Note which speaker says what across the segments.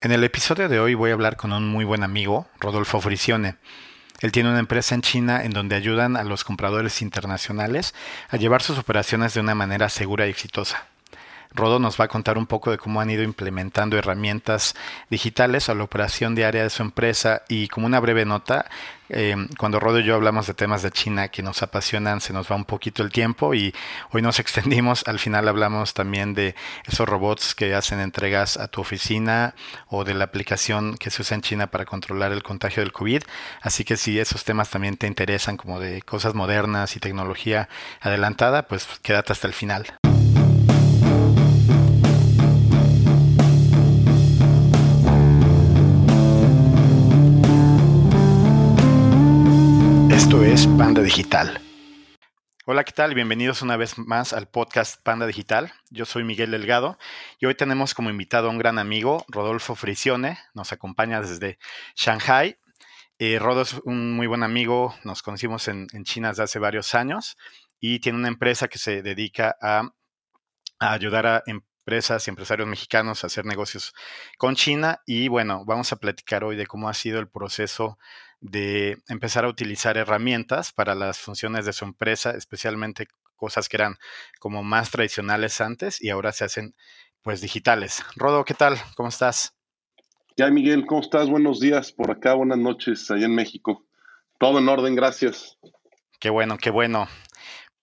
Speaker 1: En el episodio de hoy voy a hablar con un muy buen amigo, Rodolfo Frisione. Él tiene una empresa en China en donde ayudan a los compradores internacionales a llevar sus operaciones de una manera segura y exitosa. Rodo nos va a contar un poco de cómo han ido implementando herramientas digitales a la operación diaria de su empresa. Y como una breve nota, eh, cuando Rodo y yo hablamos de temas de China que nos apasionan, se nos va un poquito el tiempo y hoy nos extendimos, al final hablamos también de esos robots que hacen entregas a tu oficina o de la aplicación que se usa en China para controlar el contagio del COVID, así que si esos temas también te interesan como de cosas modernas y tecnología adelantada, pues quédate hasta el final. Esto es Panda Digital. Hola, ¿qué tal? Bienvenidos una vez más al podcast Panda Digital. Yo soy Miguel Delgado y hoy tenemos como invitado a un gran amigo, Rodolfo Frisione. Nos acompaña desde Shanghai. Eh, Rodo es un muy buen amigo, nos conocimos en, China desde hace varios años y tiene una empresa que se dedica a, a ayudar a empresas y empresarios mexicanos a hacer negocios con China. Y bueno, vamos a platicar hoy de cómo ha sido el proceso de empezar a utilizar herramientas para las funciones de su empresa, especialmente cosas que eran como más tradicionales antes y ahora se hacen pues digitales. Rodo, ¿qué tal? ¿Cómo estás?
Speaker 2: Ya, Miguel, ¿cómo estás? Buenos días por acá, buenas noches allá en México. Todo en orden, gracias.
Speaker 1: Qué bueno, qué bueno.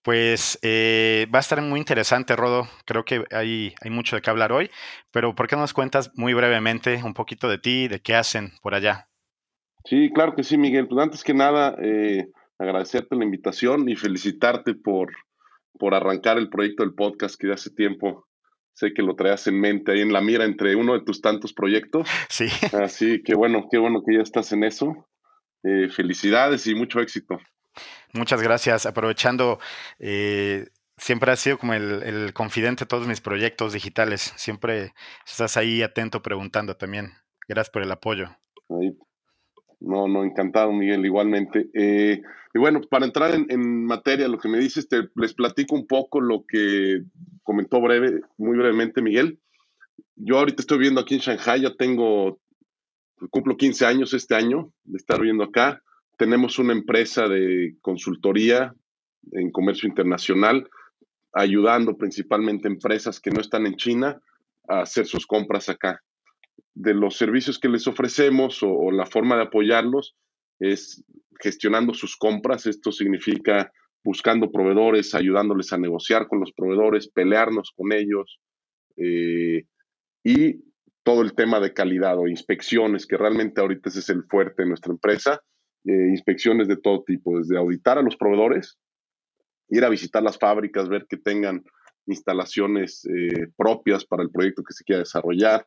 Speaker 1: Pues eh, va a estar muy interesante, Rodo. Creo que hay, hay mucho de qué hablar hoy, pero ¿por qué no nos cuentas muy brevemente un poquito de ti, de qué hacen por allá?
Speaker 2: Sí, claro que sí, Miguel. Pues antes que nada, eh, agradecerte la invitación y felicitarte por, por arrancar el proyecto del podcast que de hace tiempo sé que lo traías en mente ahí en la mira entre uno de tus tantos proyectos.
Speaker 1: Sí.
Speaker 2: Así que bueno, qué bueno que ya estás en eso. Eh, felicidades y mucho éxito.
Speaker 1: Muchas gracias. Aprovechando, eh, siempre has sido como el, el, confidente de todos mis proyectos digitales. Siempre estás ahí atento preguntando también. Gracias por el apoyo.
Speaker 2: Ahí, no, no, encantado, Miguel, igualmente. Eh, y bueno, para entrar en, materia, lo que me dices, te, les platico un poco lo que comentó breve, muy brevemente Miguel. Yo ahorita estoy viviendo aquí en Shanghai, ya tengo, cumplo 15 años este año de estar viviendo acá. Tenemos una empresa de consultoría en comercio internacional, ayudando principalmente empresas que no están en China a hacer sus compras acá de los servicios que les ofrecemos o, la forma de apoyarlos es gestionando sus compras. Esto significa buscando proveedores, ayudándoles a negociar con los proveedores, pelearnos con ellos eh, y todo el tema de calidad o inspecciones, que realmente ahorita ese es el fuerte de nuestra empresa. Eh, inspecciones de todo tipo, desde auditar a los proveedores, ir a visitar las fábricas, ver que tengan instalaciones eh, propias para el proyecto que se quiera desarrollar,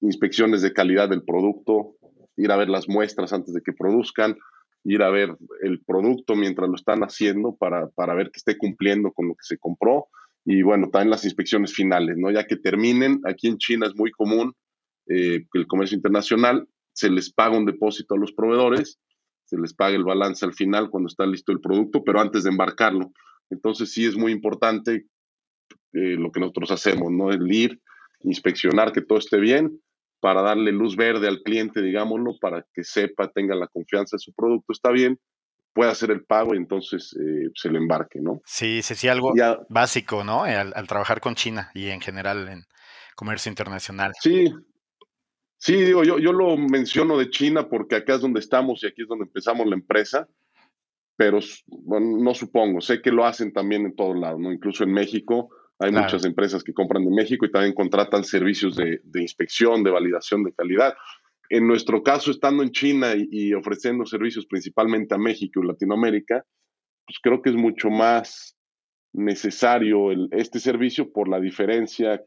Speaker 2: inspecciones de calidad del producto, ir a ver las muestras antes de que produzcan, ir a ver el producto mientras lo están haciendo para, para ver que esté cumpliendo con lo que se compró y bueno, también las inspecciones finales, ¿no? Ya que terminen, aquí en China es muy común eh, que el comercio internacional se les paga un depósito a los proveedores, se les paga el balance al final cuando está listo el producto, pero antes de embarcarlo. Entonces sí es muy importante eh, lo que nosotros hacemos, ¿no? El ir, inspeccionar que todo esté bien para darle luz verde al cliente, digámoslo, para que sepa, tenga la confianza de su producto está bien, pueda hacer el pago y entonces eh, se le embarque, ¿no?
Speaker 1: Sí, sí, sí, algo básico, ¿no? Al, trabajar con China y en general en comercio internacional.
Speaker 2: Sí, sí, digo, yo, yo lo menciono de China porque acá es donde estamos y aquí es donde empezamos la empresa, pero no supongo, sé que lo hacen también en todos lados, ¿no? Incluso en México hay muchas empresas que compran de México y también contratan servicios de, inspección, de validación de calidad. En nuestro caso, estando en China y, ofreciendo servicios principalmente a México y Latinoamérica, pues creo que es mucho más necesario este servicio por la diferencia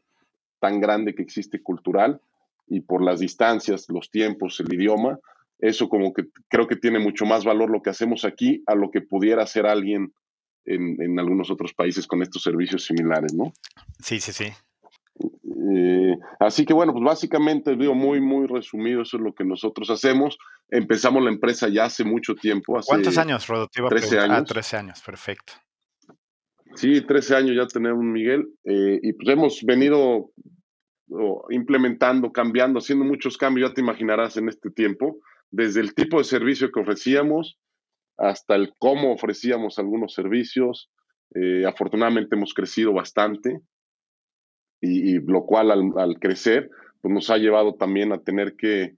Speaker 2: tan grande que existe cultural y por las distancias, los tiempos, el idioma. Eso como que creo que tiene mucho más valor lo que hacemos aquí a lo que pudiera hacer alguien en, algunos otros países con estos servicios similares, ¿no?
Speaker 1: Sí, sí, sí.
Speaker 2: Eh, así que bueno, pues básicamente, digo, muy, muy resumido, eso es lo que nosotros hacemos. Empezamos la empresa ya hace mucho tiempo.
Speaker 1: ¿Cuántos años, Rodo?
Speaker 2: 13 años. Ah,
Speaker 1: 13 años, perfecto.
Speaker 2: Sí, 13 años ya tenemos Miguel. Eh, y pues hemos venido implementando, cambiando, haciendo muchos cambios, ya te imaginarás en este tiempo, desde el tipo de servicio que ofrecíamos hasta el cómo ofrecíamos algunos servicios. Eh, afortunadamente hemos crecido bastante y, lo cual al, crecer pues nos ha llevado también a tener que,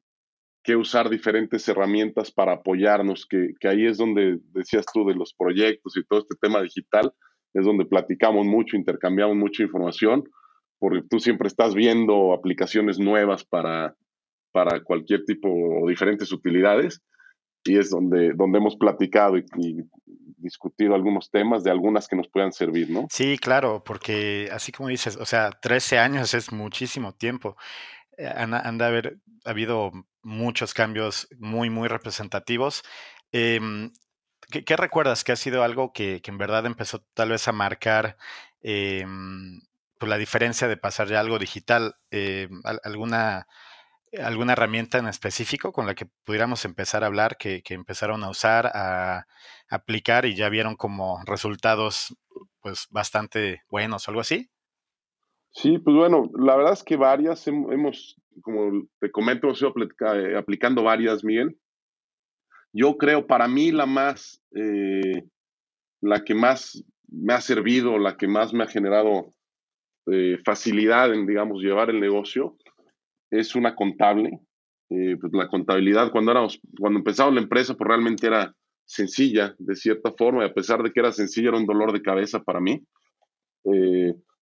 Speaker 2: que usar diferentes herramientas para apoyarnos, que, que, ahí es donde decías tú de los proyectos y todo este tema digital, es donde platicamos mucho, intercambiamos mucha información, porque tú siempre estás viendo aplicaciones nuevas para, para cualquier tipo o diferentes utilidades, y es donde, donde hemos platicado y, discutido algunos temas de algunas que nos puedan servir, ¿no?
Speaker 1: Sí, claro, porque así como dices, o sea, 13 años es muchísimo tiempo. Eh, han, de haber habido muchos cambios muy, muy representativos. Em, ¿qué, recuerdas que ha sido algo que, en verdad empezó tal vez a marcar em, pues la diferencia de pasar ya algo digital? Em, ¿Alguna alguna herramienta en específico con la que pudiéramos empezar a hablar, que, empezaron a usar, a, aplicar y ya vieron como resultados pues bastante buenos o algo así?
Speaker 2: Sí, pues bueno, la verdad es que varias hemos, como te comento, hemos ido eh, aplicando varias, Miguel. Yo creo, para mí, la más, eh, la que más me ha servido, la que más me ha generado eh, facilidad en, digamos, llevar el negocio, es una contable. pues la contabilidad, cuando, éramos, cuando empezamos la empresa, pues realmente era sencilla, de cierta forma, y a pesar de que era sencilla, era un dolor de cabeza para mí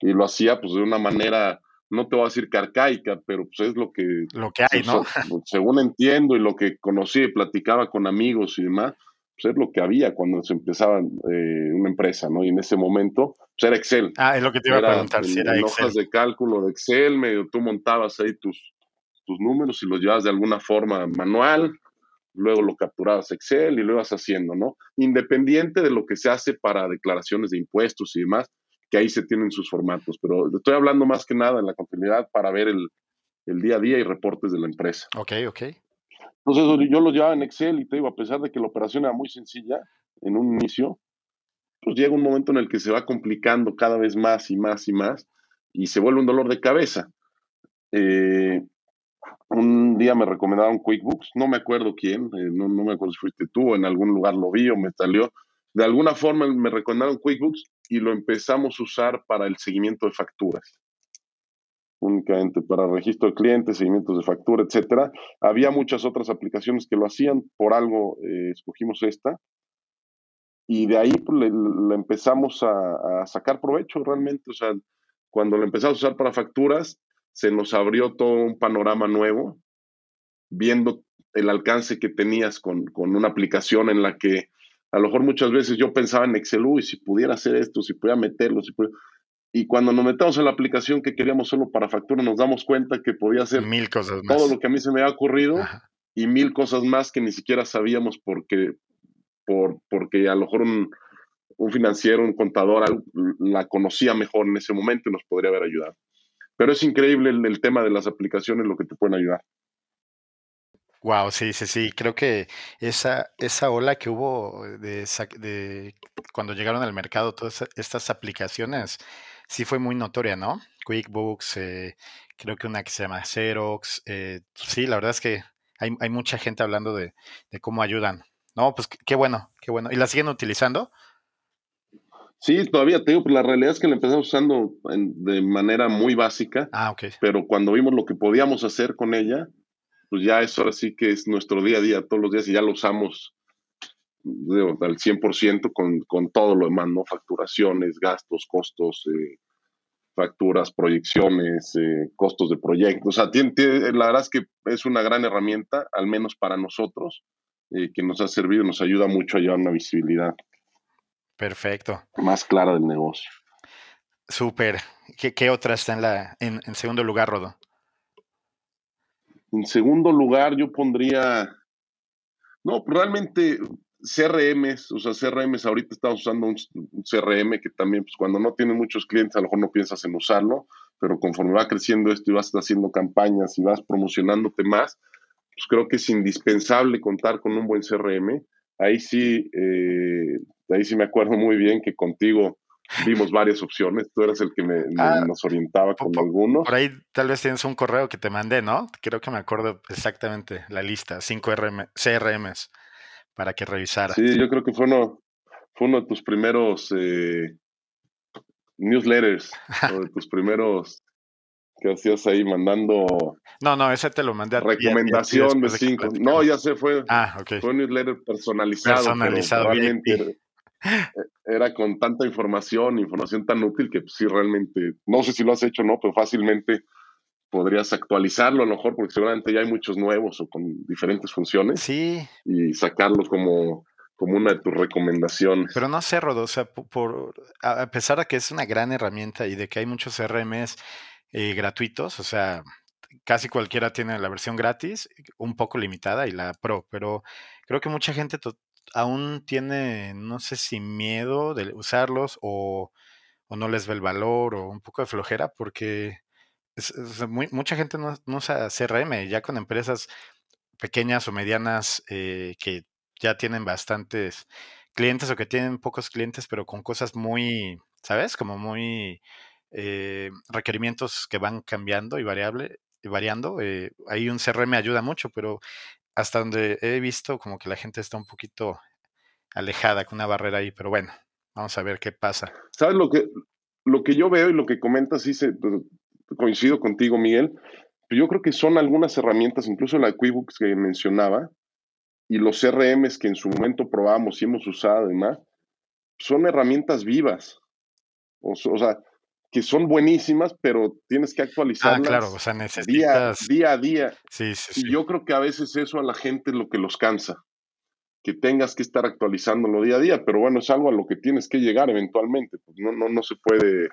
Speaker 2: y lo hacía pues de una manera, no te voy a decir carcaica, pero pues es lo que...
Speaker 1: Lo que hay, ¿no?
Speaker 2: Según entiendo y lo que conocí y platicaba con amigos y demás, pues es lo que había cuando se empezaba eh, una empresa, ¿no? Y en ese momento, pues era Excel.
Speaker 1: Ah, es lo que te iba a preguntar, si era
Speaker 2: en
Speaker 1: Excel.
Speaker 2: hojas de cálculo de Excel, medio tú montabas ahí tus, tus números y los llevabas de alguna forma manual, luego lo capturabas Excel y lo ibas haciendo, ¿no? Independiente de lo que se hace para declaraciones de impuestos y demás, que ahí se tienen sus formatos, pero estoy hablando más que nada en la continuidad para ver el, día a día y reportes de la empresa.
Speaker 1: Ok, ok.
Speaker 2: Entonces yo lo llevaba en Excel y te digo, a pesar de que la operación era muy sencilla en un inicio, pues llega un momento en el que se va complicando cada vez más y más y más y se vuelve un dolor de cabeza. Eh, un día me recomendaron QuickBooks, no me acuerdo quién, eh, no, no, me acuerdo si fuiste tú, o en algún lugar lo vi o me salió. De alguna forma me recomendaron QuickBooks y lo empezamos a usar para el seguimiento de facturas. Únicamente para registro de clientes, seguimientos de factura, etcétera. Había muchas otras aplicaciones que lo hacían, por algo eh, escogimos esta. Y de ahí pues, le, empezamos a, sacar provecho realmente. O sea, cuando lo empezamos a usar para facturas, se nos abrió todo un panorama nuevo, viendo el alcance que tenías con, con una aplicación en la que a lo mejor muchas veces yo pensaba en Excel, y si pudiera hacer esto, si pudiera meterlo, si Y cuando nos metemos en la aplicación que queríamos solo para factura, nos damos cuenta que podía hacer
Speaker 1: mil cosas más.
Speaker 2: todo lo que a mí se me había ocurrido y mil cosas más que ni siquiera sabíamos porque, por, porque a lo mejor un, financiero, un contador la conocía mejor en ese momento y nos podría haber ayudado. Pero es increíble el tema de las aplicaciones, lo que te pueden ayudar.
Speaker 1: Wow, sí, sí, sí. Creo que esa, esa ola que hubo de, cuando llegaron al mercado todas estas aplicaciones, sí fue muy notoria, ¿no? QuickBooks, eh, creo que una que se llama Xerox. Eh, sí, la verdad es que hay, hay mucha gente hablando de, de, cómo ayudan. No, pues qué bueno, qué bueno. ¿Y la siguen utilizando?
Speaker 2: Sí, todavía te digo, pero la realidad es que la empezamos usando de manera muy básica.
Speaker 1: Ah, ok.
Speaker 2: Pero cuando vimos lo que podíamos hacer con ella, pues ya eso ahora sí que es nuestro día a día, todos los días, y ya lo usamos al 100% con, con todo lo demás, ¿no? Facturaciones, gastos, costos, eh, facturas, proyecciones, eh, costos de proyectos. O sea, tiene, la verdad es que es una gran herramienta, al menos para nosotros, eh, que nos ha servido, nos ayuda mucho a llevar una visibilidad.
Speaker 1: Perfecto.
Speaker 2: Más clara del negocio.
Speaker 1: Súper. ¿Qué, ¿Qué, otra está en, la, en, en segundo lugar, Rodo?
Speaker 2: En segundo lugar, yo pondría, no, realmente CRMs, o sea, CRMs, ahorita estamos usando un, CRM que también, pues cuando no tiene muchos clientes, a lo mejor no piensas en usarlo, pero conforme va creciendo esto y vas haciendo campañas y vas promocionándote más, pues creo que es indispensable contar con un buen CRM. Ahí sí, eh, ahí sí me acuerdo muy bien que contigo vimos varias opciones. Tú eras el que me,
Speaker 1: Ah,
Speaker 2: nos orientaba con
Speaker 1: por,
Speaker 2: algunos.
Speaker 1: por ahí tal vez tienes un correo que te mandé, ¿no? Creo que me acuerdo exactamente la lista, 5 RM, CRMs para que revisaras.
Speaker 2: Sí, yo creo que fue uno, fue uno de tus primeros eh, newsletters, o de tus primeros que hacías ahí mandando
Speaker 1: No, no, ese te lo mandé a a ti- a ti
Speaker 2: recomendación de
Speaker 1: después que
Speaker 2: cinco.
Speaker 1: platicamos.
Speaker 2: No, ya sé, fue,
Speaker 1: Ah, ok.
Speaker 2: fue un newsletter personalizado,
Speaker 1: Personalizado,
Speaker 2: pero realmente. Era, con tanta información, información tan útil que pues, sí realmente, no sé si lo has hecho o no, pero fácilmente podrías actualizarlo a lo mejor, porque seguramente ya hay muchos nuevos o con diferentes funciones
Speaker 1: Sí,
Speaker 2: y sacarlos como, como una de tus recomendaciones.
Speaker 1: pero no sé, Rodo, o sea, po- por, a pesar de que es una gran herramienta y de que hay muchos CRMs eh, gratuitos, o sea, casi cualquiera tiene la versión gratis, un poco limitada y la pro, pero creo que mucha gente aún tiene, no sé si miedo de usarlos o, o no les ve el valor o un poco de flojera porque mucha gente no, no usa CRM, ya con empresas pequeñas o medianas eh, que ya tienen bastantes clientes o que tienen pocos clientes, pero con cosas muy, ¿sabes? Como muy eh, requerimientos que van cambiando y variable, variando. eh, ahí un CRM ayuda mucho, pero hasta donde he visto como que la gente está un poquito alejada con una barrera ahí, pero bueno, vamos a ver qué pasa.
Speaker 2: ¿Sabes lo que, lo que yo veo y lo que comentas, sí se, coincido contigo, Miguel? Yo creo que son algunas herramientas, incluso la QuickBooks que mencionaba, y los CRMs que en su momento probamos y hemos usado y más, son herramientas vivas. O sea, que son buenísimas, pero tienes que
Speaker 1: Ah,
Speaker 2: actualizarlas
Speaker 1: claro, o sea, necesitas...
Speaker 2: día a día.
Speaker 1: Sí, sí,
Speaker 2: Y yo creo que a veces eso a la gente es lo que los cansa, que tengas que estar actualizándolo día a día, pero bueno, es algo a lo que tienes que llegar eventualmente. Pues no, no, no se puede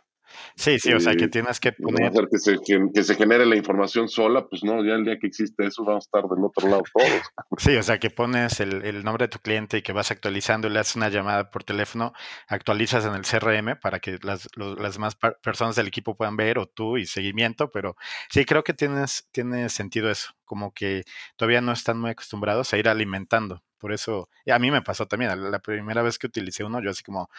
Speaker 1: Sí, sí, o sea, que
Speaker 2: eh,
Speaker 1: tienes que poner...
Speaker 2: que se, que, que se genere la información sola, pues no, ya el día que existe eso vamos a estar del otro lado todos.
Speaker 1: Sí, o sea, que pones el, el nombre de tu cliente y que vas actualizando y le haces una llamada por teléfono, actualizas en el CRM para que las, lo- las demás par- personas del equipo puedan ver o tú y seguimiento, pero sí creo que tienes, tiene sentido eso, como que todavía no están muy acostumbrados a ir alimentando. Por eso, y a mí me pasó también, la primera vez que utilicé uno, yo así como,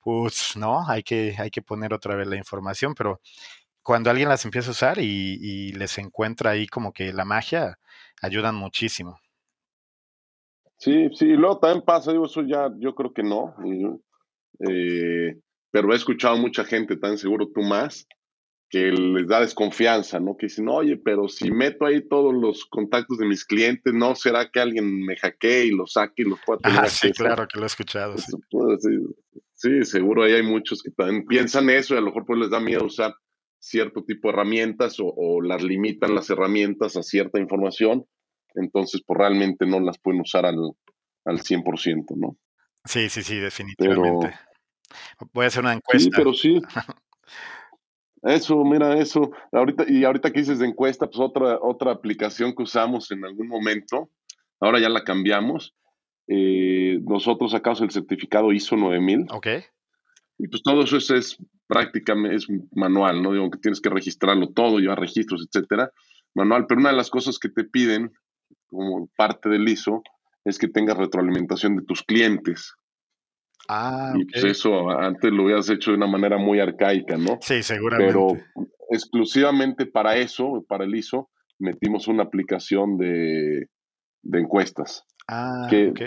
Speaker 1: pues no, hay que, hay que poner otra vez la información, pero cuando alguien las empieza a usar y, les encuentra ahí como que la magia, ayudan muchísimo.
Speaker 2: Sí, sí, y luego también pasa, digo, eso ya yo creo que no, eh, pero he escuchado mucha gente, tan seguro tú más, que les da desconfianza, ¿no? Que dicen, oye, pero si meto ahí todos los contactos de mis clientes, ¿no será que alguien me hackee y los saque y los pueda tener
Speaker 1: Ah, sí, claro que lo he escuchado. sí.
Speaker 2: Puede ser. Sí, seguro ahí hay muchos que también piensan eso y a lo mejor pues les da miedo usar cierto tipo de herramientas o, o las limitan las herramientas a cierta información, entonces pues realmente no las pueden usar al, al 100%, ¿no?
Speaker 1: Sí, sí, sí,
Speaker 2: Pero
Speaker 1: definitivamente. Voy a hacer una
Speaker 2: sí,
Speaker 1: encuesta.
Speaker 2: pero sí, eso, mira eso. Ahorita, y ahorita que dices de encuesta, pues otra, otra aplicación que usamos en algún momento, ahora ya la cambiamos. eh, nosotros sacamos el certificado ISO 9000
Speaker 1: Ok.
Speaker 2: Y pues todo eso es, es prácticamente es manual, ¿no? Digo que tienes que registrarlo todo, llevar registros, etcétera, manual. Pero una de las cosas que te piden como parte del ISO es que tengas retroalimentación de tus clientes.
Speaker 1: Ah,
Speaker 2: Y pues eso antes lo hubieras hecho de una manera muy arcaica, ¿no?
Speaker 1: Sí,
Speaker 2: Pero
Speaker 1: seguramente.
Speaker 2: exclusivamente para eso, para el ISO, metimos una aplicación de, de encuestas.
Speaker 1: Ah,
Speaker 2: Que,
Speaker 1: ok.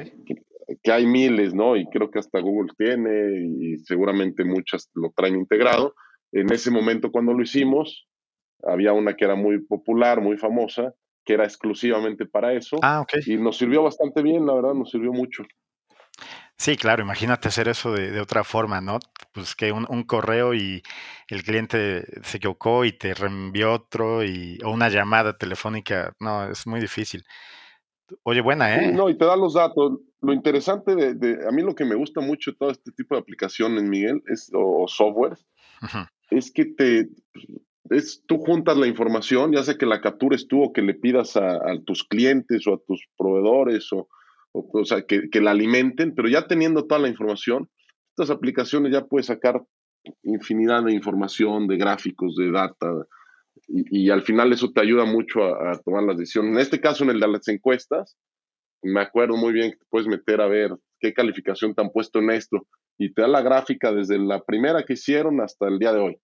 Speaker 2: que hay miles, ¿no? Y creo que hasta Google tiene y seguramente muchas lo traen integrado. En ese momento cuando lo hicimos, había una que era muy popular, muy famosa, que era exclusivamente para eso
Speaker 1: Ah, ok.
Speaker 2: y nos sirvió bastante bien, la verdad, nos sirvió mucho.
Speaker 1: Sí, claro, imagínate hacer eso de, de otra forma, ¿no? Pues que un, un correo y el cliente se equivocó y te reenvió otro y, o una llamada telefónica. No, es muy difícil. Oye, buena, ¿eh?
Speaker 2: no, y te da los datos. Lo interesante de, de- a mí lo que me gusta mucho de todo este tipo de aplicaciones, Miguel, es, o, o software, es que te, es, tú juntas la información, ya sea que la captures tú o que le pidas a, a tus clientes o a tus proveedores o, o, o sea, que, que la alimenten, pero ya teniendo toda la información, estas aplicaciones ya puedes sacar infinidad de información, de gráficos, de data, y, y al final eso te ayuda mucho a, a tomar las decisiones. En este caso, en el de las encuestas, me acuerdo muy bien que te puedes meter a ver qué calificación te han puesto en esto y te da la gráfica desde la primera que hicieron hasta el día de hoy.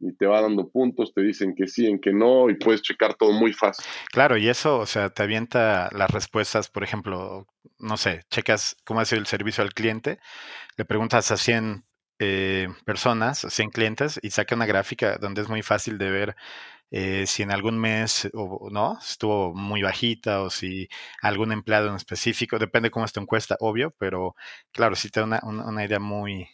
Speaker 2: Y te va dando puntos, te dicen que sí, en que no, y puedes checar todo muy fácil.
Speaker 1: Claro, y eso, o sea, te avienta las respuestas, por ejemplo, no sé, checas cómo ha sido el servicio al cliente, le preguntas a 100 eh, personas, 100 clientes, y saca una gráfica donde es muy fácil de ver eh, si en algún mes o no estuvo muy bajita o si algún empleado en específico, depende cómo es tu encuesta, obvio, pero claro, sí te da una, una, idea muy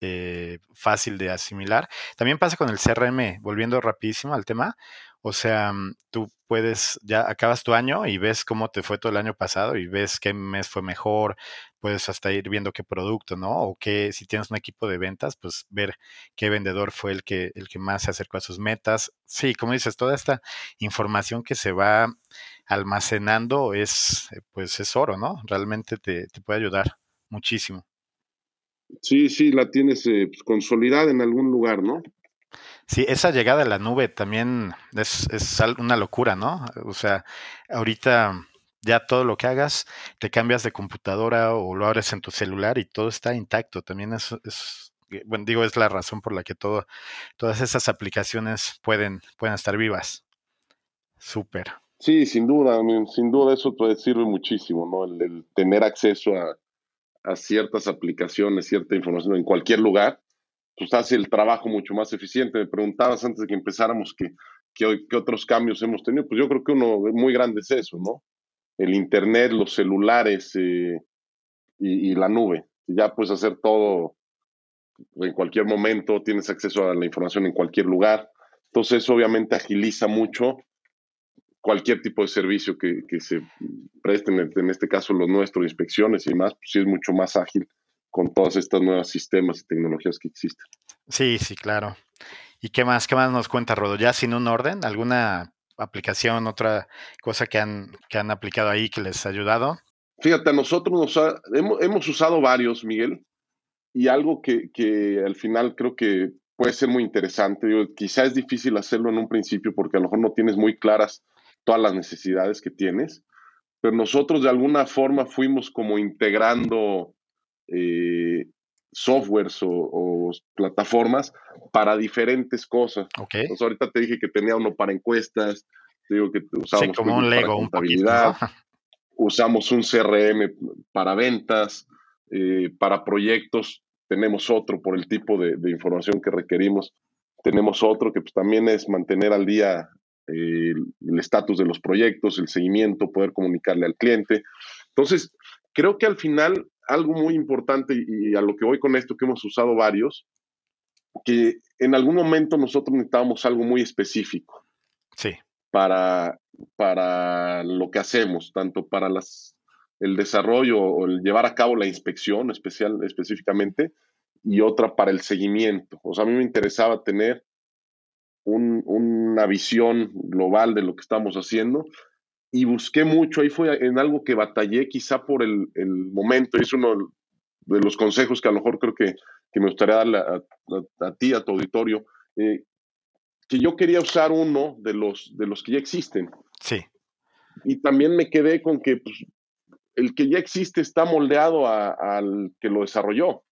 Speaker 1: eh, fácil de asimilar. También pasa con el CRM, volviendo rapidísimo al tema, o sea, mm, tú puedes, ya acabas tu año y ves cómo te fue todo el año pasado y ves qué mes fue mejor, puedes hasta ir viendo qué producto, ¿no? O qué, si tienes un equipo de ventas, pues ver qué vendedor fue el que, el que más se acercó a sus metas. Sí, como dices, toda esta información que se va almacenando es, pues es oro, ¿no? Realmente te, puede ayudar muchísimo.
Speaker 2: Sí, sí, la tienes eh, pues, consolidada en algún lugar, ¿no?
Speaker 1: Sí, esa llegada a la nube también es, es una locura, ¿no? O sea, ahorita ya todo lo que hagas, te cambias de computadora o lo abres en tu celular y todo está intacto. También es, es eh, bueno, digo, es la razón por la que todo, todas esas aplicaciones pueden, pueden estar vivas. Súper.
Speaker 2: Sí, sin duda, sin duda eso te sirve muchísimo, ¿no? El, tener acceso a, a, ciertas aplicaciones, cierta información en cualquier lugar pues hace el trabajo mucho más eficiente. Me preguntabas antes de que empezáramos que, que, otros cambios hemos tenido. Pues yo creo que uno muy grande es eso, ¿no? El Internet, los celulares eh, y, la nube. Ya puedes hacer todo en cualquier momento, tienes acceso a la información en cualquier lugar. Entonces eso obviamente agiliza mucho cualquier tipo de servicio que, que se preste, en este caso los nuestros, inspecciones y demás, pues sí es mucho más ágil con todos estos nuevos sistemas y tecnologías que existen.
Speaker 1: Sí, sí, claro. ¿Y qué más, qué más nos cuenta Rodo? ¿Ya sin un orden? ¿Alguna aplicación, otra cosa que han, que han aplicado ahí que les ha ayudado?
Speaker 2: Fíjate, nosotros nos hemos, usado varios, Miguel, y algo que, que, al final creo que puede ser muy interesante. Digo, quizá es difícil hacerlo en un principio porque a lo mejor no tienes muy claras todas las necesidades que tienes, pero nosotros de alguna forma fuimos como integrando eh, softwares o, plataformas para diferentes cosas.
Speaker 1: Okay.
Speaker 2: ahorita te dije que tenía uno para encuestas, digo que usamos
Speaker 1: como un Lego,
Speaker 2: contabilidad, usamos un CRM para ventas, eh, para proyectos tenemos otro por el tipo de, información que requerimos. Tenemos otro que pues, también es mantener al día eh, el estatus de los proyectos, el seguimiento, poder comunicarle al cliente. Entonces, creo que al final algo muy importante y a lo que voy con esto, que hemos usado varios, que en algún momento nosotros necesitábamos algo muy específico.
Speaker 1: Sí.
Speaker 2: Para, para lo que hacemos, tanto para las, el desarrollo o el llevar a cabo la inspección especial, específicamente, y otra para el seguimiento. O sea, a mí me interesaba tener una visión global de lo que estamos haciendo y busqué mucho, ahí fue en algo que batallé quizá por el, el momento, es uno de los consejos que a lo mejor creo que, que me gustaría darle a, ti, a tu auditorio, eh, que yo quería usar uno de los, de los que ya existen.
Speaker 1: Sí.
Speaker 2: Y también me quedé con que pues, el que ya existe está moldeado al que lo desarrolló.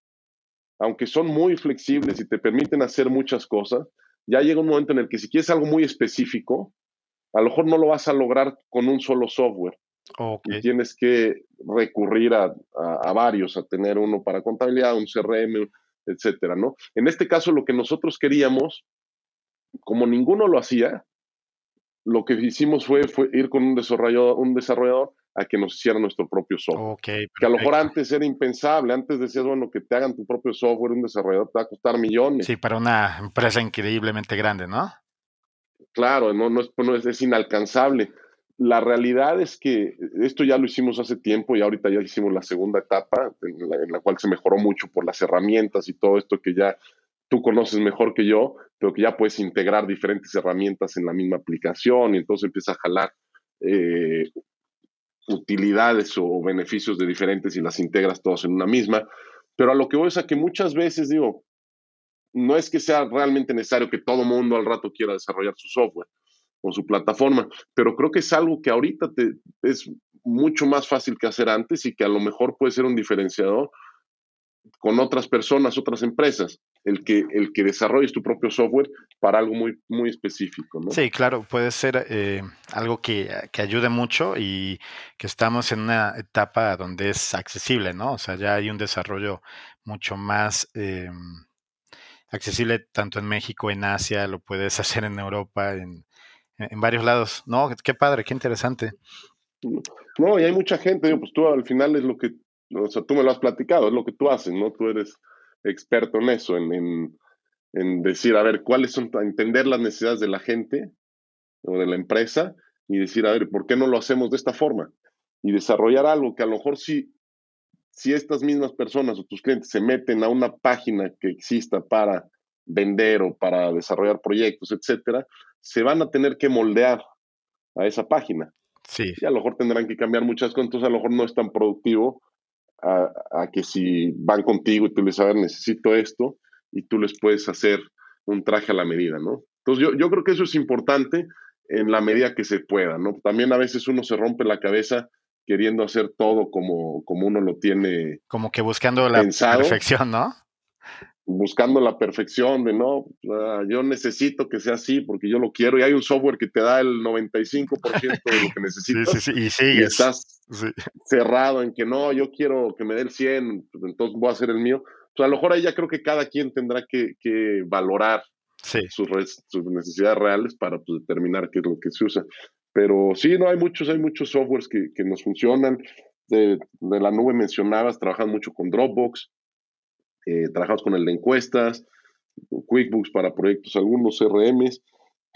Speaker 2: Aunque son muy flexibles y te permiten hacer muchas cosas, ya llega un momento en el que si quieres algo muy específico, a lo mejor no lo vas a lograr con un solo software. Y tienes que recurrir a, varios, a tener uno para contabilidad, un CRM, etcétera, ¿no? En este caso, lo que nosotros queríamos, como ninguno lo hacía, lo que hicimos fue, fue ir con un desarrollador, un desarrollador a que nos hiciera nuestro propio software. que a lo mejor antes era impensable, antes decías, bueno, que te hagan tu propio software, un desarrollador te va a costar millones.
Speaker 1: Sí, para una empresa increíblemente grande, ¿no?
Speaker 2: claro, no, no, es, es, inalcanzable. La realidad es que esto ya lo hicimos hace tiempo y ahorita ya hicimos la segunda etapa, en la, cual se mejoró mucho por las herramientas y todo esto que ya tú conoces mejor que yo, pero que ya puedes integrar diferentes herramientas en la misma aplicación y entonces empieza a jalar eh, utilidades o beneficios de diferentes y las integras todas en una misma. Pero a lo que voy es a que muchas veces digo, no es que sea realmente necesario que todo mundo al rato quiera desarrollar su software o su plataforma, pero creo que es algo que ahorita te, es mucho más fácil que hacer antes y que a lo mejor puede ser un diferenciador con otras personas, otras empresas, el que, el que desarrolles tu propio software para algo muy, muy específico. ¿no?
Speaker 1: Sí, claro, puede ser eh, algo que, que, ayude mucho y que estamos en una etapa donde es accesible, ¿no? O sea, ya hay un desarrollo mucho más eh, accesible tanto en México, en Asia, lo puedes hacer en Europa, en, en varios lados. No, qué padre, qué interesante.
Speaker 2: No, y hay mucha gente, pues tú al final es lo que, o sea, tú me lo has platicado, es lo que tú haces, ¿no? Tú eres experto en eso, en, en, decir, a ver, cuáles son, entender las necesidades de la gente o de la empresa y decir, a ver, ¿por qué no lo hacemos de esta forma? Y desarrollar algo que a lo mejor si, si estas mismas personas o tus clientes se meten a una página que exista para vender o para desarrollar proyectos, etcétera, se van a tener que moldear a esa página.
Speaker 1: Sí.
Speaker 2: Y a lo mejor tendrán que cambiar muchas cosas, entonces a lo mejor no es tan productivo a, que si van contigo y tú les sabes, necesito esto, y tú les puedes hacer un traje a la medida, ¿no? Entonces yo, yo creo que eso es importante en la medida que se pueda, ¿no? También a veces uno se rompe la cabeza queriendo hacer todo como, como uno lo tiene.
Speaker 1: Como que buscando la perfección, ¿no?
Speaker 2: buscando la perfección de no, ah, yo necesito que sea así porque yo lo quiero y hay un software que te da el 95% de lo que necesitas
Speaker 1: sí, sí, sí. Y, sigues. y
Speaker 2: estás cerrado en que no, yo quiero que me dé el 100, pues, entonces voy a hacer el mío. Pues a lo mejor ahí ya creo que cada quien tendrá que, que valorar sus, sus, necesidades reales para pues, determinar qué es lo que se usa. Pero sí, no, hay muchos, hay muchos softwares que, que nos funcionan. De, de la nube mencionabas, trabajan mucho con Dropbox, eh, trabajamos con el de encuestas, QuickBooks para proyectos, algunos CRMs,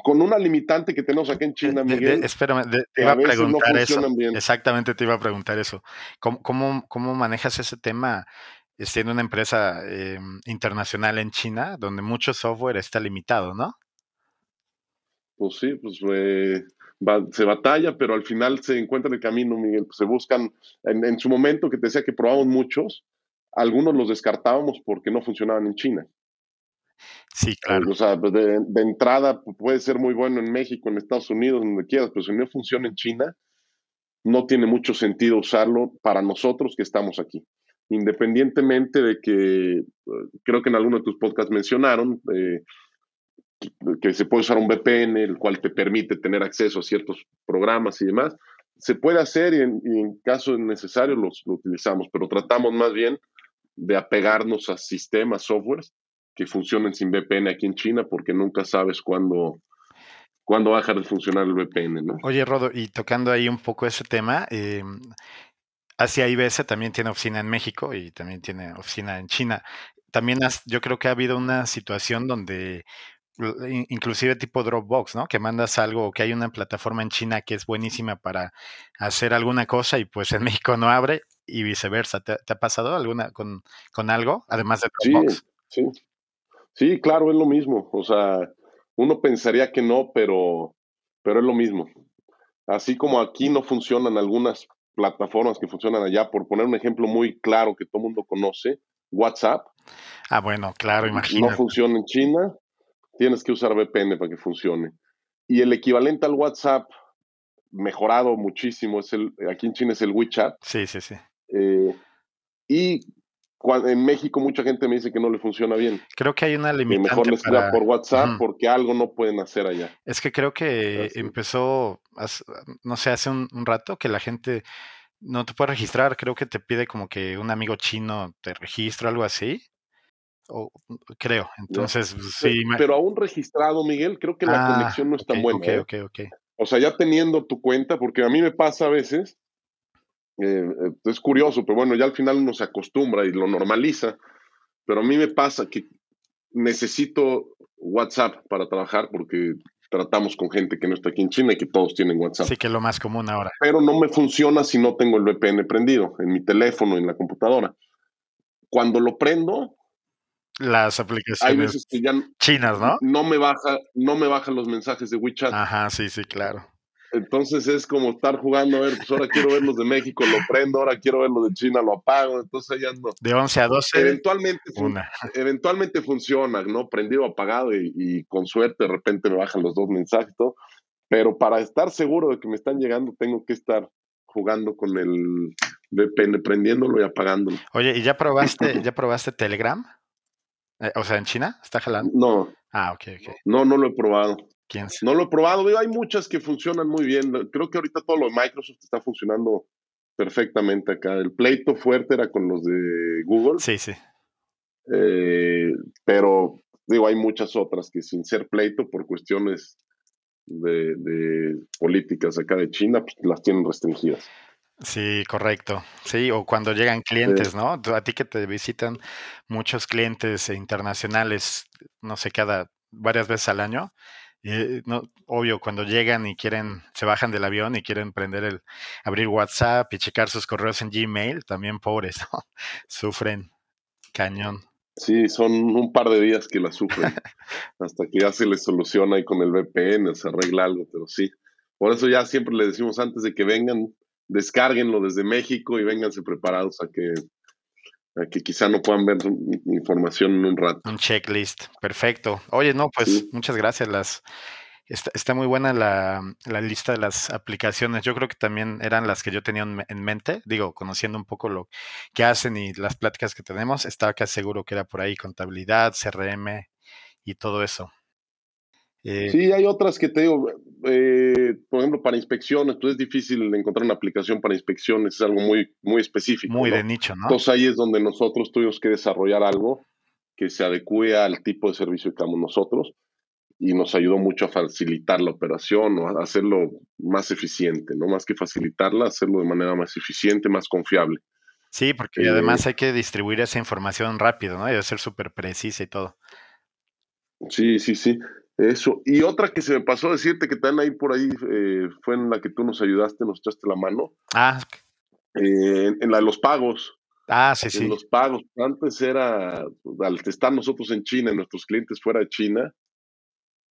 Speaker 2: con una limitante que tenemos aquí en China, Miguel.
Speaker 1: espérame, te iba a, preguntar eso. Exactamente, te iba a preguntar eso. ¿Cómo, cómo, manejas ese tema siendo una empresa em, internacional en China, donde mucho software está limitado, no?
Speaker 2: Pues sí, pues eh, se batalla, pero al final se encuentra el camino, Miguel. Pues se buscan, en, en, su momento que te decía que probamos muchos, algunos los descartábamos porque no funcionaban en China.
Speaker 1: Sí, claro.
Speaker 2: O sea, pues, de, entrada puede ser muy bueno en México, en Estados Unidos, donde quieras, pero si no funciona en China, no tiene mucho sentido usarlo para nosotros que estamos aquí. Independientemente de que, creo que en alguno de tus podcasts mencionaron, eh, que se puede usar un VPN, el cual te permite tener acceso a ciertos programas y demás. Se puede hacer y en, caso necesario los, lo utilizamos, pero tratamos más bien de apegarnos a sistemas, softwares que funcionen sin VPN aquí en China, porque nunca sabes cuándo, cuándo va a dejar de funcionar el VPN, ¿no?
Speaker 1: Oye, Rodo, y tocando ahí un poco ese tema, eh, Asia IBS también tiene oficina en México y también tiene oficina en China. También yo creo que ha habido una situación donde inclusive tipo Dropbox, ¿no? Que mandas algo, que hay una plataforma en China que es buenísima para hacer alguna cosa y pues en México no abre y viceversa. ¿Te, ha pasado alguna con, con, algo, además de Dropbox?
Speaker 2: Sí, sí. Sí, claro, es lo mismo. O sea, uno pensaría que no, pero, pero es lo mismo. Así como aquí no funcionan algunas plataformas que funcionan allá, por poner un ejemplo muy claro que todo el mundo conoce, WhatsApp.
Speaker 1: Ah, bueno, claro, imagínate.
Speaker 2: No funciona en China, tienes que usar VPN para que funcione. Y el equivalente al WhatsApp, mejorado muchísimo, es el, aquí en China es el WeChat.
Speaker 1: Sí, sí, sí.
Speaker 2: Eh, y en México mucha gente me dice que no le funciona bien.
Speaker 1: Creo que hay una limitante.
Speaker 2: mejor les para... por WhatsApp porque algo no pueden hacer allá.
Speaker 1: Es que creo que empezó, no sé, hace un, rato que la gente no te puede registrar. Creo que te pide como que un amigo chino te registre, algo así. O, creo, entonces sí.
Speaker 2: Pero aún registrado, Miguel, creo que la ah, conexión no es tan buena.
Speaker 1: ¿eh?
Speaker 2: O sea, ya teniendo tu cuenta, porque a mí me pasa a veces eh, eh, es curioso, pero bueno, ya al final uno se acostumbra y lo normaliza. Pero a mí me pasa que necesito WhatsApp para trabajar porque tratamos con gente que no está aquí en China y que todos tienen WhatsApp.
Speaker 1: Sí, que es lo más común ahora.
Speaker 2: Pero no me funciona si no tengo el VPN prendido en mi teléfono, en la computadora. Cuando lo prendo,
Speaker 1: las aplicaciones chinas, ¿no?
Speaker 2: No me baja, no me bajan los mensajes de WeChat.
Speaker 1: Ajá, sí, sí, claro.
Speaker 2: Entonces es como estar jugando, a ver, pues ahora quiero ver los de México, lo prendo, ahora quiero ver los de China, lo apago, entonces ahí ando.
Speaker 1: De 11 a 12.
Speaker 2: Eventualmente, eventualmente funciona, ¿no? Prendido, apagado y, con suerte de repente me bajan los dos mensajes, todo. Pero para estar seguro de que me están llegando, tengo que estar jugando con el VPN, prendiéndolo y apagándolo.
Speaker 1: Oye, ¿y ya probaste, ya probaste Telegram? Eh, o sea, en China, ¿está jalando?
Speaker 2: No.
Speaker 1: Ah, ok, ok.
Speaker 2: No, no lo he probado.
Speaker 1: ¿Quién
Speaker 2: No lo he probado. hay muchas que funcionan muy bien. Creo que ahorita todo lo de Microsoft está funcionando perfectamente acá. El pleito fuerte era con los de Google.
Speaker 1: Sí, sí.
Speaker 2: Eh, pero digo, hay muchas otras que sin ser pleito por cuestiones de, políticas acá de China, pues las tienen restringidas.
Speaker 1: Sí, correcto. Sí, o cuando llegan clientes, ¿no? A ti que te visitan muchos clientes internacionales, no sé, cada varias veces al año. Y, no, obvio, cuando llegan y quieren, se bajan del avión y quieren prender el, abrir WhatsApp y checar sus correos en Gmail, también pobres, ¿no? Sufren cañón.
Speaker 2: Sí, son un par de días que la sufren, hasta que ya se les soluciona y con el VPN se arregla algo, pero sí. Por eso ya siempre le decimos antes de que vengan, descárguenlo desde México y vénganse preparados a que, que quizá no puedan ver información en un rato.
Speaker 1: Un checklist, perfecto. Oye, no, pues muchas gracias. Las, Está, muy buena la, lista de las aplicaciones. Yo creo que también eran las que yo tenía en, mente. Digo, conociendo un poco lo que hacen y las pláticas que tenemos, estaba casi seguro que era por ahí contabilidad, CRM y todo eso.
Speaker 2: Eh, sí, hay otras que te digo, eh, por ejemplo, para inspecciones, pues es difícil encontrar una aplicación para inspecciones, es algo muy, muy específico.
Speaker 1: Muy de nicho, ¿no?
Speaker 2: Entonces ahí es donde nosotros tuvimos que desarrollar algo que se adecue al tipo de servicio que damos nosotros y nos ayudó mucho a facilitar la operación o a hacerlo más eficiente, ¿no? Más que facilitarla, hacerlo de manera más eficiente, más confiable.
Speaker 1: Sí, porque además hay que distribuir esa información rápido, ¿no? Y ser súper precisa y todo.
Speaker 2: Sí, sí, sí. Eso. Y otra que se me pasó decirte que también ahí por ahí eh, fue en la que tú nos ayudaste, nos echaste la mano.
Speaker 1: Ah.
Speaker 2: Eh, en, la de los pagos.
Speaker 1: Ah, sí, sí.
Speaker 2: Los pagos. Antes era, al estar nosotros en China, nuestros clientes fuera de China,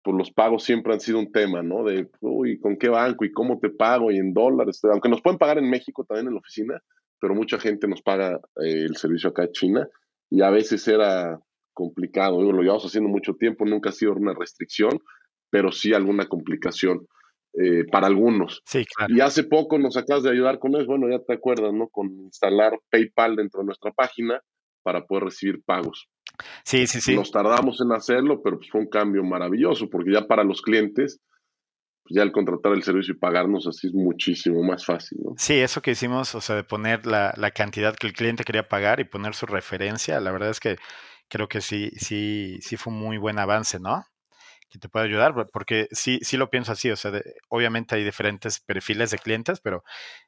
Speaker 2: pues los pagos siempre han sido un tema, ¿no? De, uy, ¿con qué banco y cómo te pago y en dólares? Aunque nos pueden pagar en México también en la oficina, pero mucha gente nos paga eh, el servicio acá en China y a veces era complicado. Digo, lo llevamos haciendo mucho tiempo, nunca ha sido una restricción, pero sí alguna complicación eh, para algunos.
Speaker 1: Sí, claro.
Speaker 2: Y hace poco nos acabas de ayudar con eso, bueno, ya te acuerdas, ¿no? Con instalar PayPal dentro de nuestra página para poder recibir pagos.
Speaker 1: Sí, sí, sí.
Speaker 2: Nos tardamos en hacerlo, pero pues fue un cambio maravilloso, porque ya para los clientes, pues ya el contratar el servicio y pagarnos así es muchísimo más fácil, ¿no?
Speaker 1: Sí, eso que hicimos, o sea, de poner la, la cantidad que el cliente quería pagar y poner su referencia, la verdad es que creo que sí, sí, sí fue un muy buen avance, ¿no? que te puede ayudar, porque sí, sí lo pienso así, o sea, obviamente hay diferentes perfiles de clientes, pero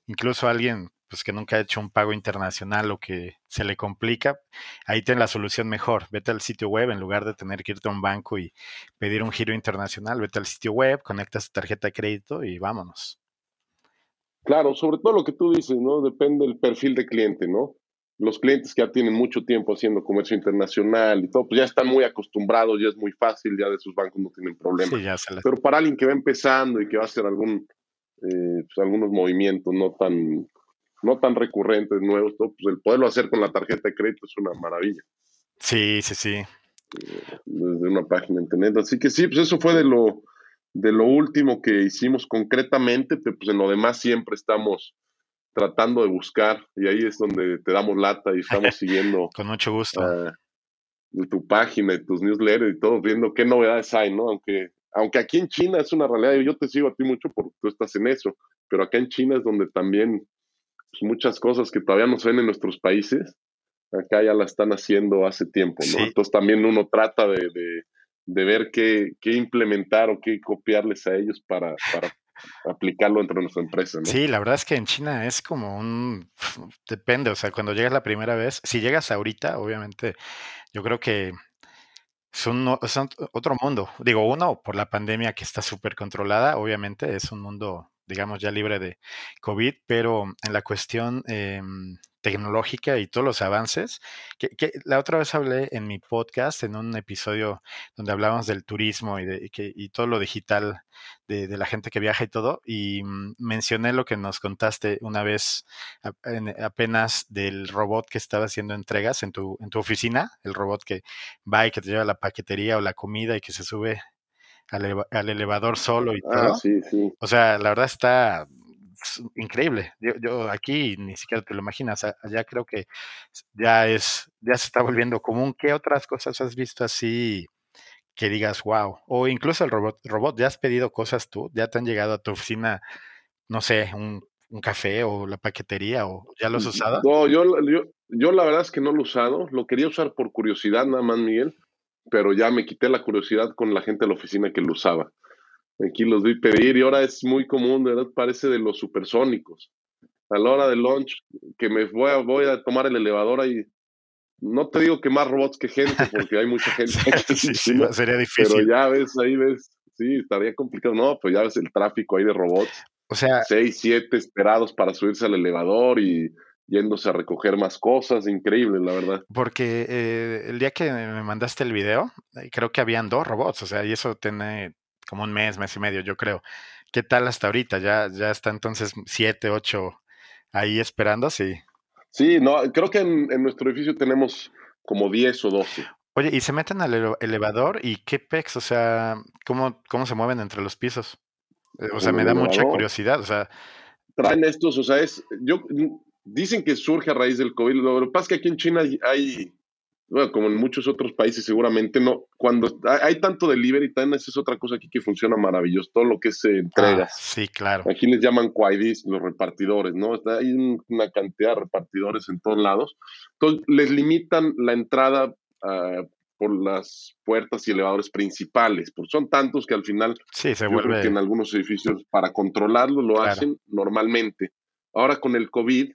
Speaker 1: incluso alguien pues que nunca ha hecho un pago internacional o que se le complica, ahí tiene la solución mejor. Vete al sitio web en lugar de tener que irte a un banco y pedir un giro internacional, vete al sitio web, conectas tu tarjeta de crédito y vámonos.
Speaker 2: Claro, sobre todo lo que tú dices, ¿no? Depende del perfil de cliente, ¿no? Los clientes que ya tienen mucho tiempo haciendo comercio internacional y todo, pues ya están muy acostumbrados, ya es muy fácil, ya de sus bancos no tienen problemas. Pero para alguien que va empezando y que va a hacer algún, eh, pues algunos movimientos no tan, no tan recurrentes, nuevos, todo, pues el poderlo hacer con la tarjeta de crédito es una maravilla.
Speaker 1: Sí, sí, sí.
Speaker 2: Desde una página internet. Así que sí, pues eso fue de lo, de lo último que hicimos concretamente, pero pues en lo demás siempre estamos tratando de buscar y ahí es donde te damos lata y estamos siguiendo.
Speaker 1: Con mucho gusto.
Speaker 2: Uh, tu página y tus newsletters y todo, viendo qué novedades hay, ¿no? Aunque, aunque aquí en China es una realidad, yo te sigo a ti mucho porque tú estás en eso, pero acá en China es donde también pues, muchas cosas que todavía no se ven en nuestros países, acá ya la están haciendo hace tiempo, ¿no? Entonces también uno trata de, de, de ver qué, qué, implementar o qué copiarles a ellos para, para aplicarlo dentro de nuestra empresa. ¿no?
Speaker 1: Sí, la verdad es que en China es como un... Depende, o sea, cuando llegas la primera vez, si llegas ahorita, obviamente, yo creo que es, un, otro mundo. Digo, uno, por la pandemia que está súper controlada, obviamente es un mundo, digamos, ya libre de COVID, pero en la cuestión eh, tecnológica y todos los avances. Que, la otra vez hablé en mi podcast, en un episodio donde hablábamos del turismo y, de, que, y todo lo digital de, la gente que viaja y todo, y mm, mencioné lo que nos contaste una vez apenas del robot que estaba haciendo entregas en tu, en tu oficina, el robot que va y que te lleva la paquetería o la comida y que se sube al, elevador solo y
Speaker 2: ah,
Speaker 1: todo.
Speaker 2: sí, sí.
Speaker 1: O sea, la verdad está increíble. Yo, yo, aquí ni siquiera te lo imaginas. Allá creo que ya es, ya se está volviendo común. ¿Qué otras cosas has visto así que digas, wow? O incluso el robot, robot, ¿ya has pedido cosas tú? ¿Ya te han llegado a tu oficina, no sé, un, un café o la paquetería o ya lo has usado?
Speaker 2: No, yo, yo, yo la verdad es que no lo he usado. Lo quería usar por curiosidad nada más, Miguel, pero ya me quité la curiosidad con la gente de la oficina que lo usaba. Aquí los vi pedir y ahora es muy común, ¿verdad? Parece de los supersónicos. A la hora del lunch, que me voy a, voy a tomar el elevador ahí. No te digo que más robots que gente, porque hay mucha gente.
Speaker 1: sí, sí, sería difícil.
Speaker 2: Pero ya ves, ahí ves, sí, estaría complicado. No, pues ya ves el tráfico ahí de robots.
Speaker 1: O sea,
Speaker 2: seis, siete esperados para subirse al elevador y yéndose a recoger más cosas, increíble, la verdad.
Speaker 1: Porque eh, el día que me mandaste el video, eh, creo que habían dos robots, o sea, y eso tiene como un mes, mes y medio, yo creo. ¿Qué tal hasta ahorita? ¿Ya, ya está entonces siete, ocho ahí esperando? Sí.
Speaker 2: Sí, no, creo que en, nuestro edificio tenemos como 10 o 12.
Speaker 1: Oye, ¿y se meten al elevador y qué pex? O sea, ¿cómo, cómo se mueven entre los pisos? Eh, o sea, me da mucha curiosidad, o sea.
Speaker 2: Traen estos, o sea, es, yo, dicen que surge a raíz del COVID, lo que pasa es que aquí en China hay bueno, como en muchos otros países seguramente no, cuando hay tanto delivery, también esa es otra cosa aquí que funciona maravilloso, todo lo que es entregas.
Speaker 1: Ah, sí, claro.
Speaker 2: Aquí les llaman quaidis, los repartidores, ¿no? Hay una cantidad de repartidores en todos lados. Entonces, les limitan la entrada uh, por las puertas y elevadores principales, porque son tantos que al final,
Speaker 1: sí, se vuelve...
Speaker 2: que en algunos edificios para controlarlo lo hacen normalmente. Ahora con el COVID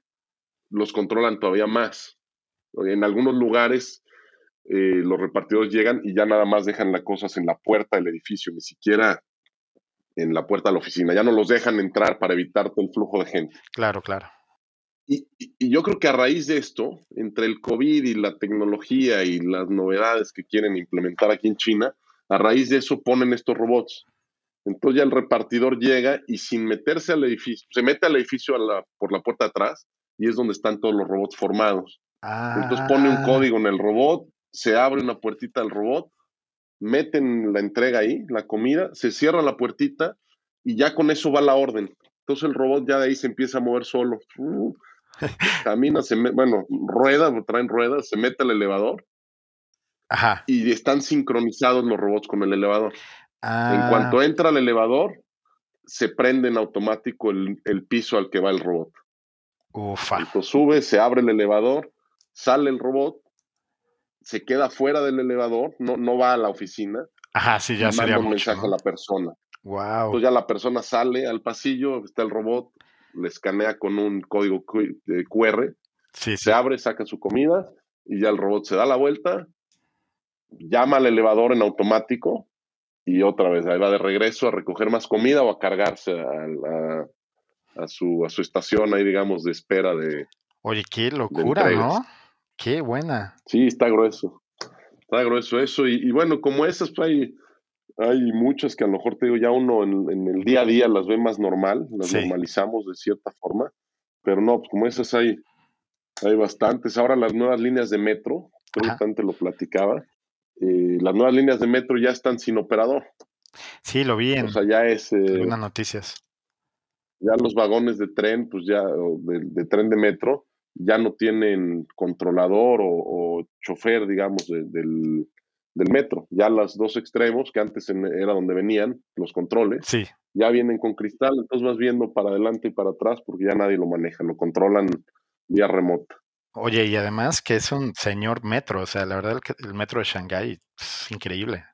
Speaker 2: los controlan todavía más. En algunos lugares eh, los repartidores llegan y ya nada más dejan las cosas en la puerta del edificio, ni siquiera en la puerta de la oficina. Ya no los dejan entrar para evitar el flujo de gente.
Speaker 1: Claro, claro.
Speaker 2: Y, y, yo creo que a raíz de esto, entre el COVID y la tecnología y las novedades que quieren implementar aquí en China, a raíz de eso ponen estos robots. Entonces ya el repartidor llega y sin meterse al edificio, se mete al edificio a la, por la puerta atrás y es donde están todos los robots formados. Entonces pone un ah. código en el robot, se abre una puertita al robot, meten la entrega ahí, la comida, se cierra la puertita y ya con eso va la orden. Entonces el robot ya de ahí se empieza a mover solo. Uh, camina, se bueno, rueda, traen ruedas, se mete al elevador.
Speaker 1: Ajá.
Speaker 2: Y están sincronizados los robots con el elevador. En
Speaker 1: Ah,
Speaker 2: cuanto entra al elevador, se prende en automático el, el piso al que va el robot.
Speaker 1: ufa.
Speaker 2: Entonces sube, se abre el elevador, sale el robot, se queda fuera del elevador, no, no va a la oficina,
Speaker 1: Ajá, sí, ya sería
Speaker 2: manda un
Speaker 1: mucho,
Speaker 2: mensaje
Speaker 1: ¿no?
Speaker 2: a la persona.
Speaker 1: Wow.
Speaker 2: Entonces ya la persona sale al pasillo, está el robot, le escanea con un código de QR,
Speaker 1: Sí, sí.
Speaker 2: se abre, saca su comida y ya el robot se da la vuelta, llama al elevador en automático y otra vez ahí va de regreso a recoger más comida o a cargarse a, la- a su, a su estación ahí, digamos, de espera de...
Speaker 1: Oye, qué locura. ¿no? Qué buena.
Speaker 2: Sí, está grueso. Está grueso eso. Y, y bueno, como esas, pues hay, hay muchas que a lo mejor te digo, ya uno en, en el día a día las ve más normal, las
Speaker 1: Sí.
Speaker 2: normalizamos de cierta forma, pero no, pues como esas hay, hay bastantes. Ahora las nuevas líneas de metro, creo que antes lo platicaba, eh, las nuevas líneas de metro ya están sin operador.
Speaker 1: Sí, lo vi en
Speaker 2: O sea, ya es, eh,
Speaker 1: algunas noticias.
Speaker 2: ya los vagones de tren, pues ya, de tren de metro, ya no tienen controlador o, o chofer, digamos, de- del, del metro. Ya los dos extremos, que antes en- era donde venían los controles,
Speaker 1: Sí,
Speaker 2: ya vienen con cristal, entonces vas viendo para adelante y para atrás porque ya nadie lo maneja, lo controlan vía remota.
Speaker 1: Oye, y además que es un señor metro, o sea, la verdad el, el metro de Shanghái es increíble.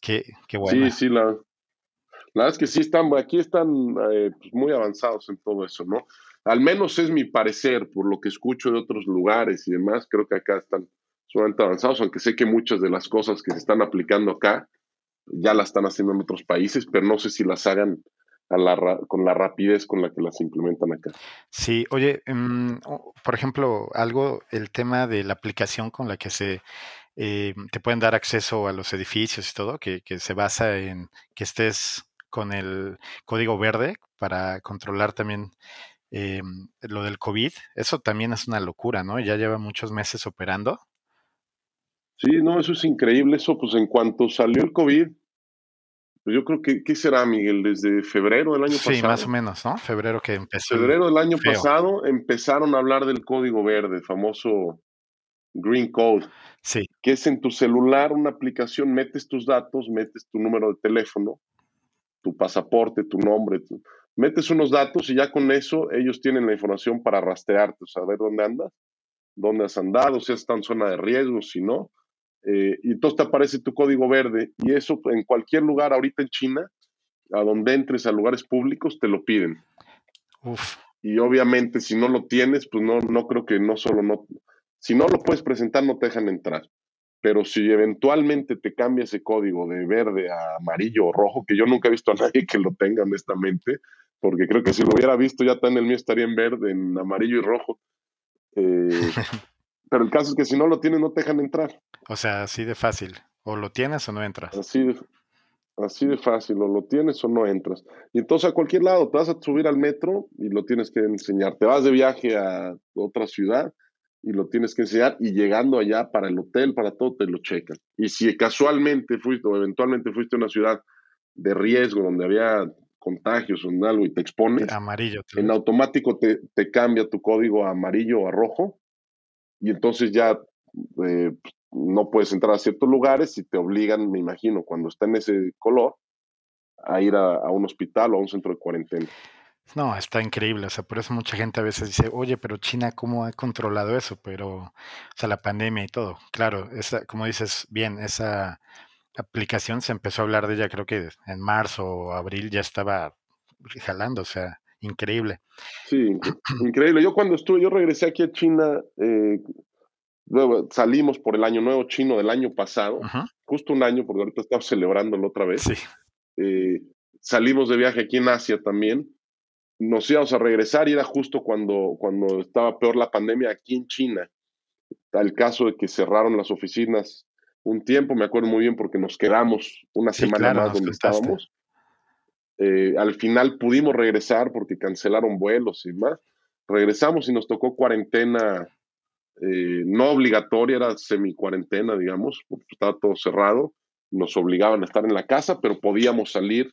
Speaker 1: Qué, qué buena.
Speaker 2: Sí, sí, la, la verdad es que sí están, aquí están eh, pues, muy avanzados en todo eso, ¿no? Al menos es mi parecer, por lo que escucho de otros lugares y demás, creo que acá están sumamente avanzados, aunque sé que muchas de las cosas que se están aplicando acá ya las están haciendo en otros países, pero no sé si las hagan a la con la rapidez con la que las implementan acá.
Speaker 1: Sí, oye, o- por ejemplo, algo, el tema de la aplicación con la que se eh, te pueden dar acceso a los edificios y todo, que, que se basa en que estés con el código verde para controlar también eh, lo del COVID. Eso también es una locura, ¿no? Ya lleva muchos meses operando.
Speaker 2: Sí, no, eso es increíble. Eso, pues en cuanto salió el COVID, Pues yo creo que, ¿qué será, Miguel? Desde febrero del año pasado.
Speaker 1: Sí, más o menos, ¿no? Febrero que empezó.
Speaker 2: Febrero del año pasado empezaron a hablar del código verde, famoso Green Code.
Speaker 1: Sí.
Speaker 2: Que es en tu celular una aplicación, metes tus datos, metes tu número de teléfono, tu pasaporte, tu nombre, metes unos datos y ya con eso ellos tienen la información para rastrearte, saber dónde andas, dónde has andado, si estás en zona de riesgo, si no. Eh, y entonces te aparece tu código verde y eso en cualquier lugar ahorita en China, a donde entres a lugares públicos, te lo piden.
Speaker 1: Uf.
Speaker 2: Y obviamente si no lo tienes, pues no, no creo que no solo no, si no lo puedes presentar no te dejan entrar. Pero si eventualmente te cambia ese código de verde a amarillo o rojo, que yo nunca he visto a nadie que lo tenga honestamente, porque creo que si lo hubiera visto ya tan el mío estaría en verde, en amarillo y rojo. Eh, pero el caso es que si no lo tienes no te dejan entrar.
Speaker 1: O sea, así de fácil. O lo tienes o no entras.
Speaker 2: Así de, así de fácil, o lo tienes o no entras. Y entonces a cualquier lado te vas a subir al metro y lo tienes que enseñar. Te vas de viaje a otra ciudad y lo tienes que enseñar y llegando allá para el hotel, para todo, te lo checan. Y si casualmente fuiste o eventualmente fuiste a una ciudad de riesgo donde había contagios o algo y te expones,
Speaker 1: amarillo.
Speaker 2: En automático te, te, cambia tu código a amarillo o a rojo y entonces ya eh, no puedes entrar a ciertos lugares y te obligan, me imagino, cuando está en ese color, a ir a, a un hospital o a un centro de cuarentena.
Speaker 1: No, está increíble. O sea, por eso mucha gente a veces dice, oye, pero China, ¿cómo ha controlado eso? Pero, o sea, la pandemia y todo. Claro, esa, como dices bien, esa aplicación se empezó a hablar de ella, creo que en marzo o abril ya estaba jalando, o sea, increíble.
Speaker 2: Sí, increíble. Yo cuando estuve, yo regresé aquí a China, eh, luego salimos por el año nuevo chino del año pasado, justo un año, porque ahorita estamos celebrándolo otra vez.
Speaker 1: Sí.
Speaker 2: Eh, salimos de viaje aquí en Asia también nos íbamos a regresar y era justo cuando, cuando estaba peor la pandemia aquí en China. Al caso de que cerraron las oficinas un tiempo, me acuerdo muy bien porque nos quedamos una semana más donde estábamos. Eh, al final pudimos regresar porque cancelaron vuelos y más. Regresamos y nos tocó cuarentena eh, no obligatoria, era semi-cuarentena, digamos, porque estaba todo cerrado. Nos obligaban a estar en la casa, pero podíamos salir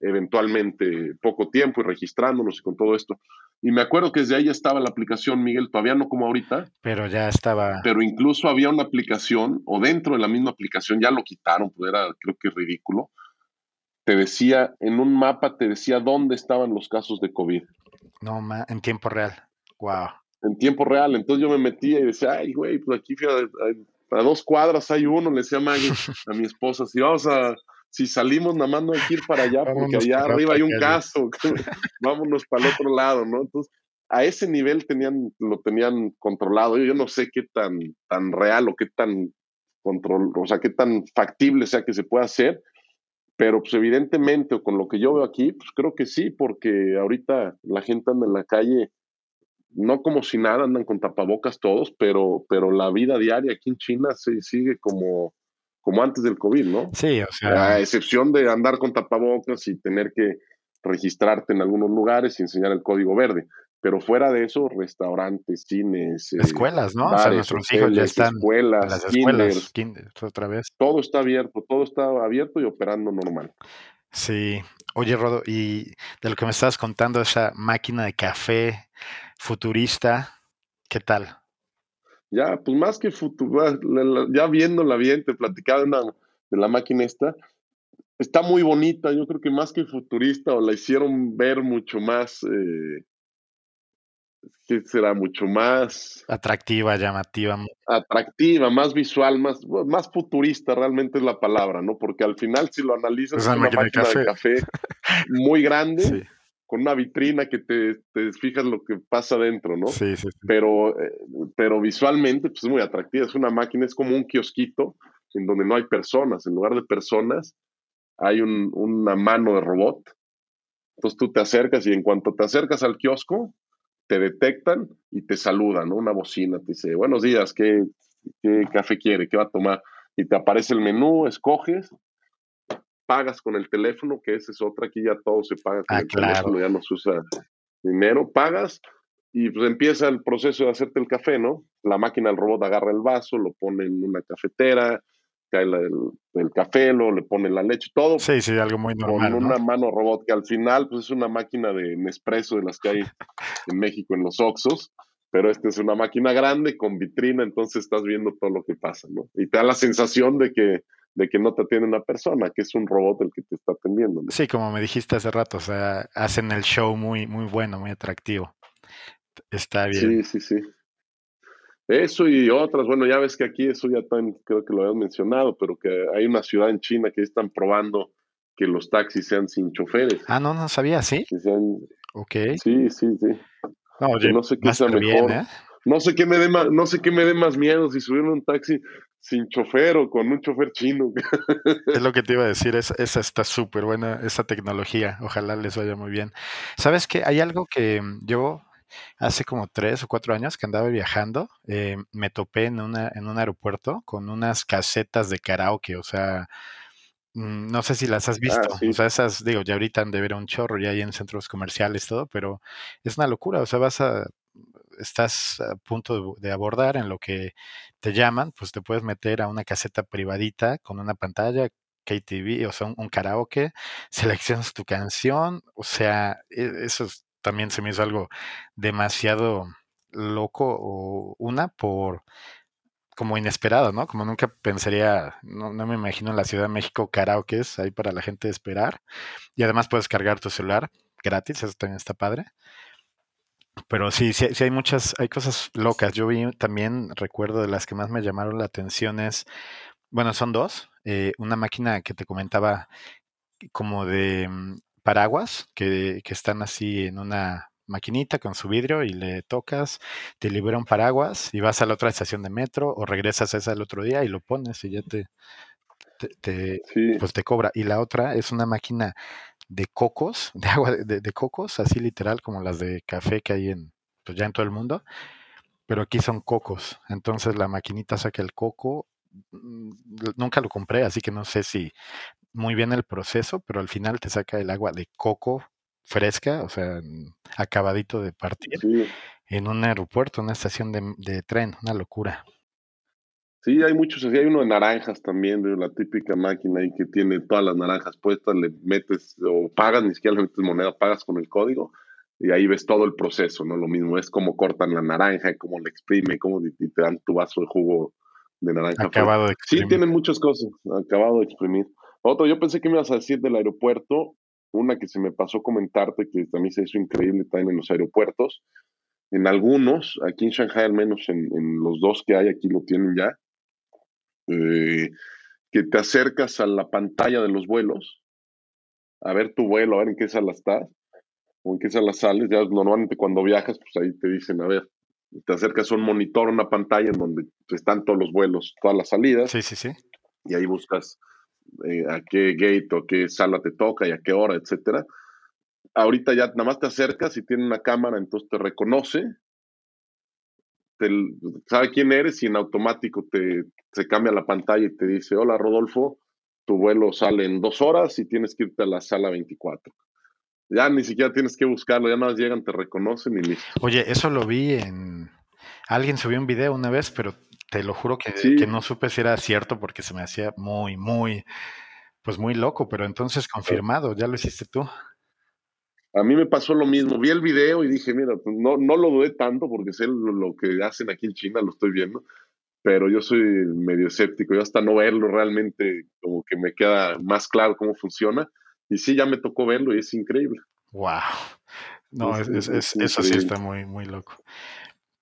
Speaker 2: eventualmente poco tiempo y registrándonos y con todo esto. Y me acuerdo que desde ahí estaba la aplicación, Miguel, todavía no como ahorita.
Speaker 1: Pero ya estaba.
Speaker 2: Pero incluso había una aplicación, o dentro de la misma aplicación, ya lo quitaron, pues era creo que ridículo. Te decía, en un mapa te decía dónde estaban los casos de COVID.
Speaker 1: No, en tiempo real. Wow.
Speaker 2: En tiempo real. Entonces yo me metía y decía, ay, güey, pues aquí a, a, dos cuadras hay uno, le decía a Maggie, a mi esposa, si vamos a si salimos nada más no hay que ir para allá porque allá arriba hay un caso, vámonos para el otro lado, ¿no? Entonces, a ese nivel tenían, lo tenían controlado. Yo no sé qué tan, tan real o qué tan control, o sea, qué tan factible sea que se pueda hacer, pero pues evidentemente, con lo que yo veo aquí, pues creo que sí, porque ahorita la gente anda en la calle, no como si nada, andan con tapabocas todos, pero, pero la vida diaria aquí en China se sigue como, como antes del COVID, ¿no?
Speaker 1: Sí, o sea.
Speaker 2: A excepción de andar con tapabocas y tener que registrarte en algunos lugares y enseñar el código verde. Pero fuera de eso, restaurantes, cines,
Speaker 1: eh, escuelas, ¿no? o sea, nuestros hijos ya están
Speaker 2: escuelas,
Speaker 1: las escuelas, kinder, otra vez.
Speaker 2: Todo está abierto, todo está abierto y operando normal.
Speaker 1: Sí. Oye, Rodo, y de lo que me estabas contando, esa máquina de café futurista, ¿qué tal?
Speaker 2: Ya, pues más que futuro, ya viéndola bien, te platicaba de, de la máquina esta, está muy bonita, yo creo que más que futurista, o la hicieron ver mucho más, eh, ¿qué será? Mucho más...
Speaker 1: Atractiva, llamativa.
Speaker 2: Atractiva, más visual, más, más futurista realmente es la palabra, ¿no? Porque al final si lo analizas es una máquina, de café, de café muy grande. Sí con una vitrina que te, te, fijas lo que pasa dentro, ¿no?
Speaker 1: Sí, sí, sí.
Speaker 2: Pero, eh, pero visualmente pues, es muy atractiva. Es una máquina, es como un kiosquito en donde no hay personas. En lugar de personas, hay un, una mano de robot. Entonces tú te acercas y en cuanto te acercas al kiosco, te detectan y te saludan, ¿no? Una bocina te dice, buenos días, ¿qué, qué café quiere? ¿Qué va a tomar? Y te aparece el menú, escoges pagas con el teléfono, que esa es otra, aquí ya todo se paga con
Speaker 1: ah,
Speaker 2: el teléfono, ya no se usa dinero, pagas y pues empieza el proceso de hacerte el café, ¿no? La máquina, el robot agarra el vaso, lo pone en una cafetera, cae el, café, lo le pone la leche, todo.
Speaker 1: Sí, sí, algo muy normal.
Speaker 2: Con una mano robot que al final pues, es una máquina de Nespresso de las que hay en México en los Oxos, pero esta es una máquina grande con vitrina, entonces estás viendo todo lo que pasa, ¿no? Y te da la sensación de que de que no te atiende una persona, que es un robot el que te está atendiendo.
Speaker 1: Sí, como me dijiste hace rato, o sea, hacen el show muy, muy bueno, muy atractivo. Está bien.
Speaker 2: Sí, sí, sí. Eso y otras, bueno, ya ves que aquí eso ya también creo que lo habías mencionado, pero que hay una ciudad en China que están probando que los taxis sean sin choferes.
Speaker 1: Ah, no, no sabía, ¿sí? ok.
Speaker 2: Sí, sí, sí. No, sé qué sea mejor. ¿eh? No sé qué me dé más, no sé qué me dé más miedo si subir un taxi sin chofer o con un chofer chino.
Speaker 1: Es lo que te iba a decir, es, esa está súper buena, esa tecnología, ojalá les vaya muy bien. ¿Sabes qué? Hay algo que yo hace como tres o cuatro años que andaba viajando, eh, me topé en, una, en un aeropuerto con unas casetas de karaoke, o sea, mm, no sé si las has ah, visto, o sea, esas, digo, ya ahorita han de ver un chorro, ya hay en centros comerciales, todo, pero es una locura, o sea, vas a, estás a punto de, abordar en lo que te llaman, pues te puedes meter a una caseta privadita con una pantalla, KTV, o sea, un, karaoke, seleccionas tu canción, o sea, e, eso también se me hizo algo demasiado loco, o una por como inesperado, ¿no? Como nunca pensaría, no, me imagino en la Ciudad de México karaoke ahí para la gente esperar. Y además puedes cargar tu celular gratis, eso también está padre. Pero sí, sí, hay muchas, hay cosas locas. Yo vi también, recuerdo de las que más me llamaron la atención es, bueno, son dos. Eh, una máquina que te comentaba como de mm, paraguas, que, que están así en una maquinita con su vidrio y le tocas, te libera un paraguas y vas a la otra estación de metro o regresas a esa el otro día y lo pones y ya te, te, pues te cobra. Y la otra es una máquina de cocos, de agua de, cocos, así literal como las de café que hay en, pues ya en todo el mundo, pero aquí son cocos. Entonces la maquinita saca el coco. Mm, nunca lo compré, así que no sé si muy bien el proceso, pero al final te saca el agua de coco fresca, o sea, acabadito de partir, en un aeropuerto, una estación de, de tren, una locura.
Speaker 2: Sí, hay muchos, hay uno de naranjas también, de la típica máquina ahí que tiene todas las naranjas puestas, le metes o pagas, ni siquiera le metes moneda, pagas con el código y ahí ves todo el proceso, ¿no? Lo mismo es cómo cortan la naranja, cómo le exprime, cómo te dan tu vaso de jugo de naranja.
Speaker 1: Acabado de
Speaker 2: exprimir. Sí, tienen muchas cosas, acabado de exprimir. Otro, yo pensé que me ibas a decir del aeropuerto, una que se me pasó comentarte, que también se hizo increíble también en los aeropuertos. En algunos, aquí en Shanghai al menos en, en los dos que hay, aquí lo tienen ya, eh, que te acercas a la pantalla de los vuelos, a ver tu vuelo, a ver en qué sala estás, o en qué sala sales. Ya normalmente cuando viajas, pues ahí te dicen, a ver, te acercas a un monitor, una pantalla en donde están todos los vuelos, todas las salidas.
Speaker 1: Sí, sí, sí.
Speaker 2: Y ahí buscas eh, a qué gate o qué sala te toca y a qué hora, etcétera. Ahorita ya nada más te acercas y tiene una cámara, entonces te reconoce sabe quién eres y en automático te, se cambia la pantalla y te dice, hola Rodolfo, tu vuelo sale en dos horas y tienes que irte a la sala 24. Ya ni siquiera tienes que buscarlo, ya nada más llegan, te reconocen y listo.
Speaker 1: Oye, eso lo vi en... Alguien subió un video una vez, pero te lo juro que, que no supe si era cierto porque se me hacía muy, muy, pues muy loco, pero entonces confirmado, ya lo hiciste tú.
Speaker 2: A mí me pasó lo mismo. Vi el video y dije, mira, pues, no, no lo dudé tanto porque sé lo, que hacen aquí en China, lo estoy viendo, pero yo soy medio escéptico. Yo hasta no verlo realmente como que me queda más claro cómo funciona. Y sí, ya me tocó verlo y es increíble.
Speaker 1: Wow. No, eso sí está muy, muy loco.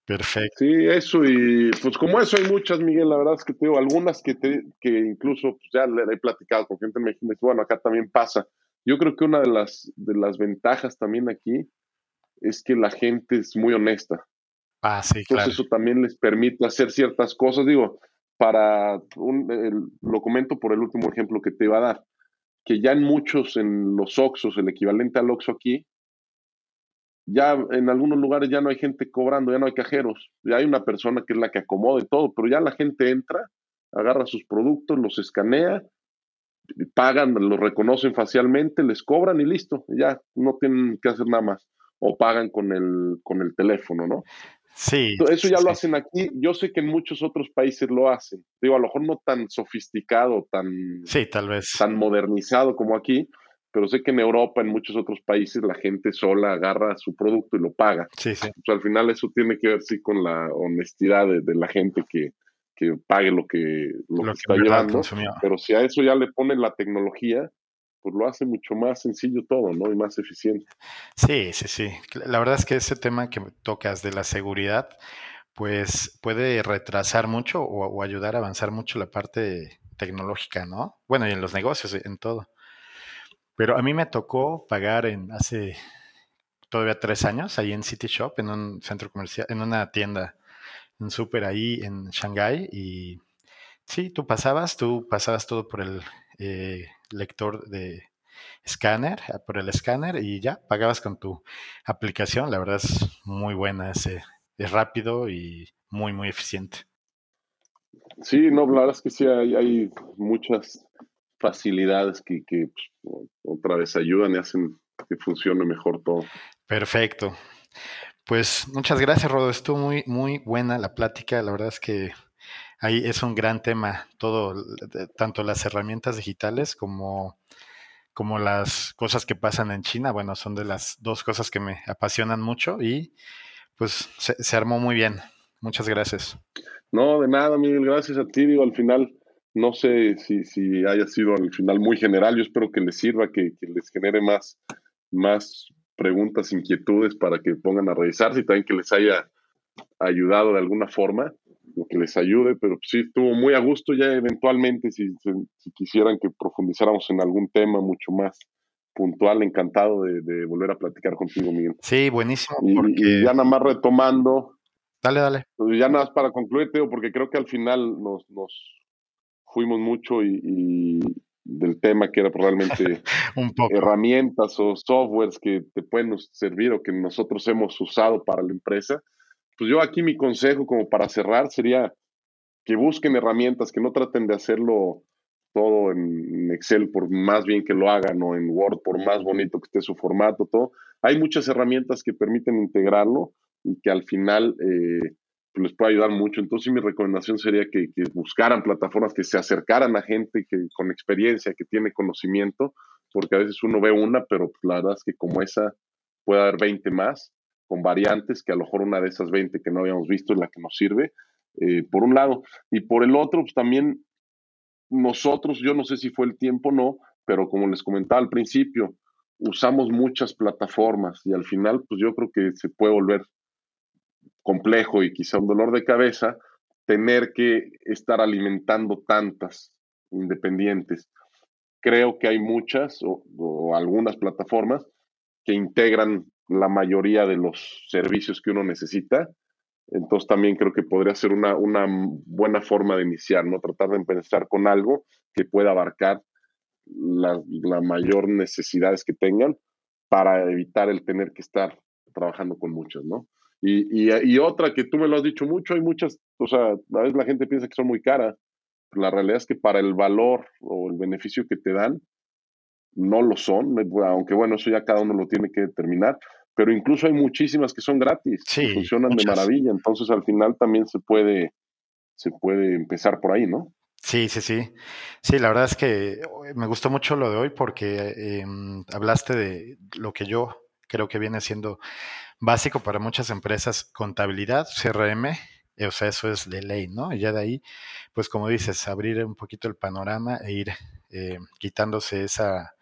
Speaker 1: Perfecto.
Speaker 2: Sí, eso y pues como eso hay muchas, Miguel, la verdad es que tengo algunas que, te, que incluso pues, ya le he platicado con gente en México, bueno, acá también pasa yo creo que una de las, de las ventajas también aquí es que la gente es muy honesta.
Speaker 1: Ah, sí,
Speaker 2: Entonces eso también les permite hacer ciertas cosas. Digo, para, un, lo comento por el último ejemplo que te iba a dar, que ya en muchos, en los Oxos, el equivalente al Oxo aquí, ya en algunos lugares ya no hay gente cobrando, ya no hay cajeros, ya hay una persona que es la que acomode todo, pero ya la gente entra, agarra sus productos, los escanea pagan, lo reconocen facialmente, les cobran y listo, ya no tienen que hacer nada más. O pagan con el, con el teléfono, ¿no?
Speaker 1: Sí.
Speaker 2: Eso ya lo hacen aquí. Yo sé que en muchos otros países lo hacen. Digo, a lo mejor no tan sofisticado, tan,
Speaker 1: sí, tal vez.
Speaker 2: tan modernizado como aquí, pero sé que en Europa, en muchos otros países, la gente sola agarra su producto y lo paga.
Speaker 1: Sí, sí.
Speaker 2: O sea, al final eso tiene que ver sí con la honestidad de, la gente que, que, pague lo que, lo, que, está llevando. Pero si a eso ya le ponen la tecnología, pues lo hace mucho más sencillo todo, ¿no? Y más eficiente.
Speaker 1: Sí, sí, sí. La verdad es que ese tema que tocas de la seguridad, pues puede retrasar mucho o, o ayudar a avanzar mucho la parte tecnológica, ¿no? Bueno, y en los negocios, en todo. Pero a mí me tocó pagar en hace todavía tres años ahí en City Shop, en un centro comercial, en una tienda, un súper ahí en Shanghai. Y sí, tú pasabas, tú pasabas todo por el eh, lector de escáner, ah, por el escáner y ya pagabas con tu aplicación. La verdad es muy buena, es, es rápido y muy, muy eficiente.
Speaker 2: Sí, no, la verdad es que sí, hay, hay muchas facilidades que, que pues, otra vez ayudan y hacen que funcione mejor todo.
Speaker 1: Perfecto. Pues muchas gracias, Rodo. Estuvo muy, muy buena la plática. La verdad es que ahí es un gran tema, todo, tanto las herramientas digitales como, como las cosas que pasan en China. Bueno, son de las dos cosas que me apasionan mucho y pues se, armó muy bien. Muchas gracias.
Speaker 2: No, de nada, Miguel. Gracias a ti. Digo, al final no sé si, si haya sido al final muy general, yo espero que les sirva, que, les genere más, más preguntas, inquietudes para que pongan a revisarse y también que les haya ayudado de alguna forma, que les ayude, pero sí estuvo muy a gusto ya eventualmente, si, si quisieran que profundizáramos en algún tema mucho más puntual, encantado de, volver a platicar contigo, Miguel.
Speaker 1: Sí, buenísimo.
Speaker 2: Y, ya nada más retomando.
Speaker 1: Dale, dale.
Speaker 2: Pues ya nada más para concluir, Teo, porque creo que al final nos, nos fuimos mucho y, del tema que era probablemente herramientas o softwares que te pueden servir o que nosotros hemos usado para la empresa. Pues yo aquí mi consejo como para cerrar sería que busquen herramientas, que no traten de hacerlo todo en Excel por más bien que lo hagan o en Word por más bonito que esté su formato, todo. Hay muchas herramientas que permiten integrarlo y que al final eh, les puede ayudar mucho. Entonces mi recomendación sería que, buscaran plataformas que se acercaran a gente que, con experiencia, que tiene conocimiento, porque a veces uno ve una, pero pues, la verdad es que como esa puede haber 20 más, con variantes, que a lo mejor una de esas 20 que no habíamos visto es la que nos sirve, eh, por un lado. Y por el otro, pues también nosotros, yo no sé si fue el tiempo o no, pero como les comentaba al principio, usamos muchas plataformas y al final, pues yo creo que se puede volver complejo y quizá un dolor de cabeza tener que estar alimentando tantas independientes. Creo que hay muchas o, algunas plataformas que integran la mayoría de los servicios que uno necesita. Entonces también creo que podría ser una, una buena forma de iniciar, ¿no? Tratar de empezar con algo que pueda abarcar las la mayor necesidades que tengan para evitar el tener que estar trabajando con muchas, ¿no? Y, y, otra que tú me lo has dicho mucho, hay muchas, o sea, a veces la gente piensa que son muy caras. La realidad es que para el valor o el beneficio que te dan, no lo son, aunque bueno, eso ya cada uno lo tiene que determinar, pero incluso hay muchísimas que son gratis,
Speaker 1: sí,
Speaker 2: funcionan de maravilla, entonces al final también se puede, se puede empezar por ahí, ¿no?
Speaker 1: Sí, sí, sí. Sí, la verdad es que me gustó mucho lo de hoy porque em, hablaste de lo que yo creo que viene siendo básico para muchas empresas, contabilidad, CRM, o sea, eso es de ley, ¿no? Y ya de ahí, pues como dices, abrir un poquito el panorama e ir eh, quitándose esa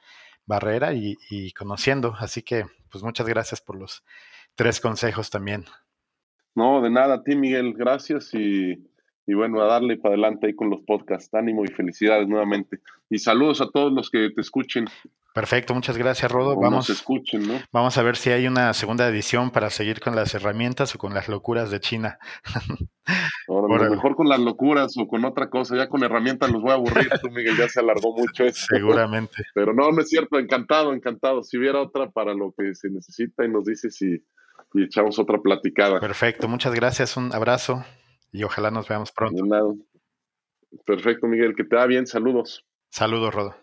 Speaker 1: barrera y, conociendo. Así que, pues muchas gracias por los tres consejos también.
Speaker 2: No, de nada, a ti Miguel, gracias y, y bueno, a darle para adelante ahí con los podcasts. Ánimo y felicidades nuevamente. Y saludos a todos los que te escuchen.
Speaker 1: Perfecto, muchas gracias, Rodo.
Speaker 2: vamos, escuchen, ¿no?
Speaker 1: vamos a ver si hay una segunda edición para seguir con las herramientas o con las locuras de China.
Speaker 2: Ahora, mejor con las locuras o con otra cosa, ya con herramientas los voy a aburrir, tú Miguel, ya se alargó mucho eso.
Speaker 1: Seguramente.
Speaker 2: Pero no, no es cierto, encantado, encantado. Si hubiera otra para lo que se necesita y nos dice si y echamos otra platicada.
Speaker 1: Perfecto, muchas gracias, un abrazo y ojalá nos veamos pronto.
Speaker 2: Perfecto, Miguel, que te da bien, saludos.
Speaker 1: Saludos, Rodo.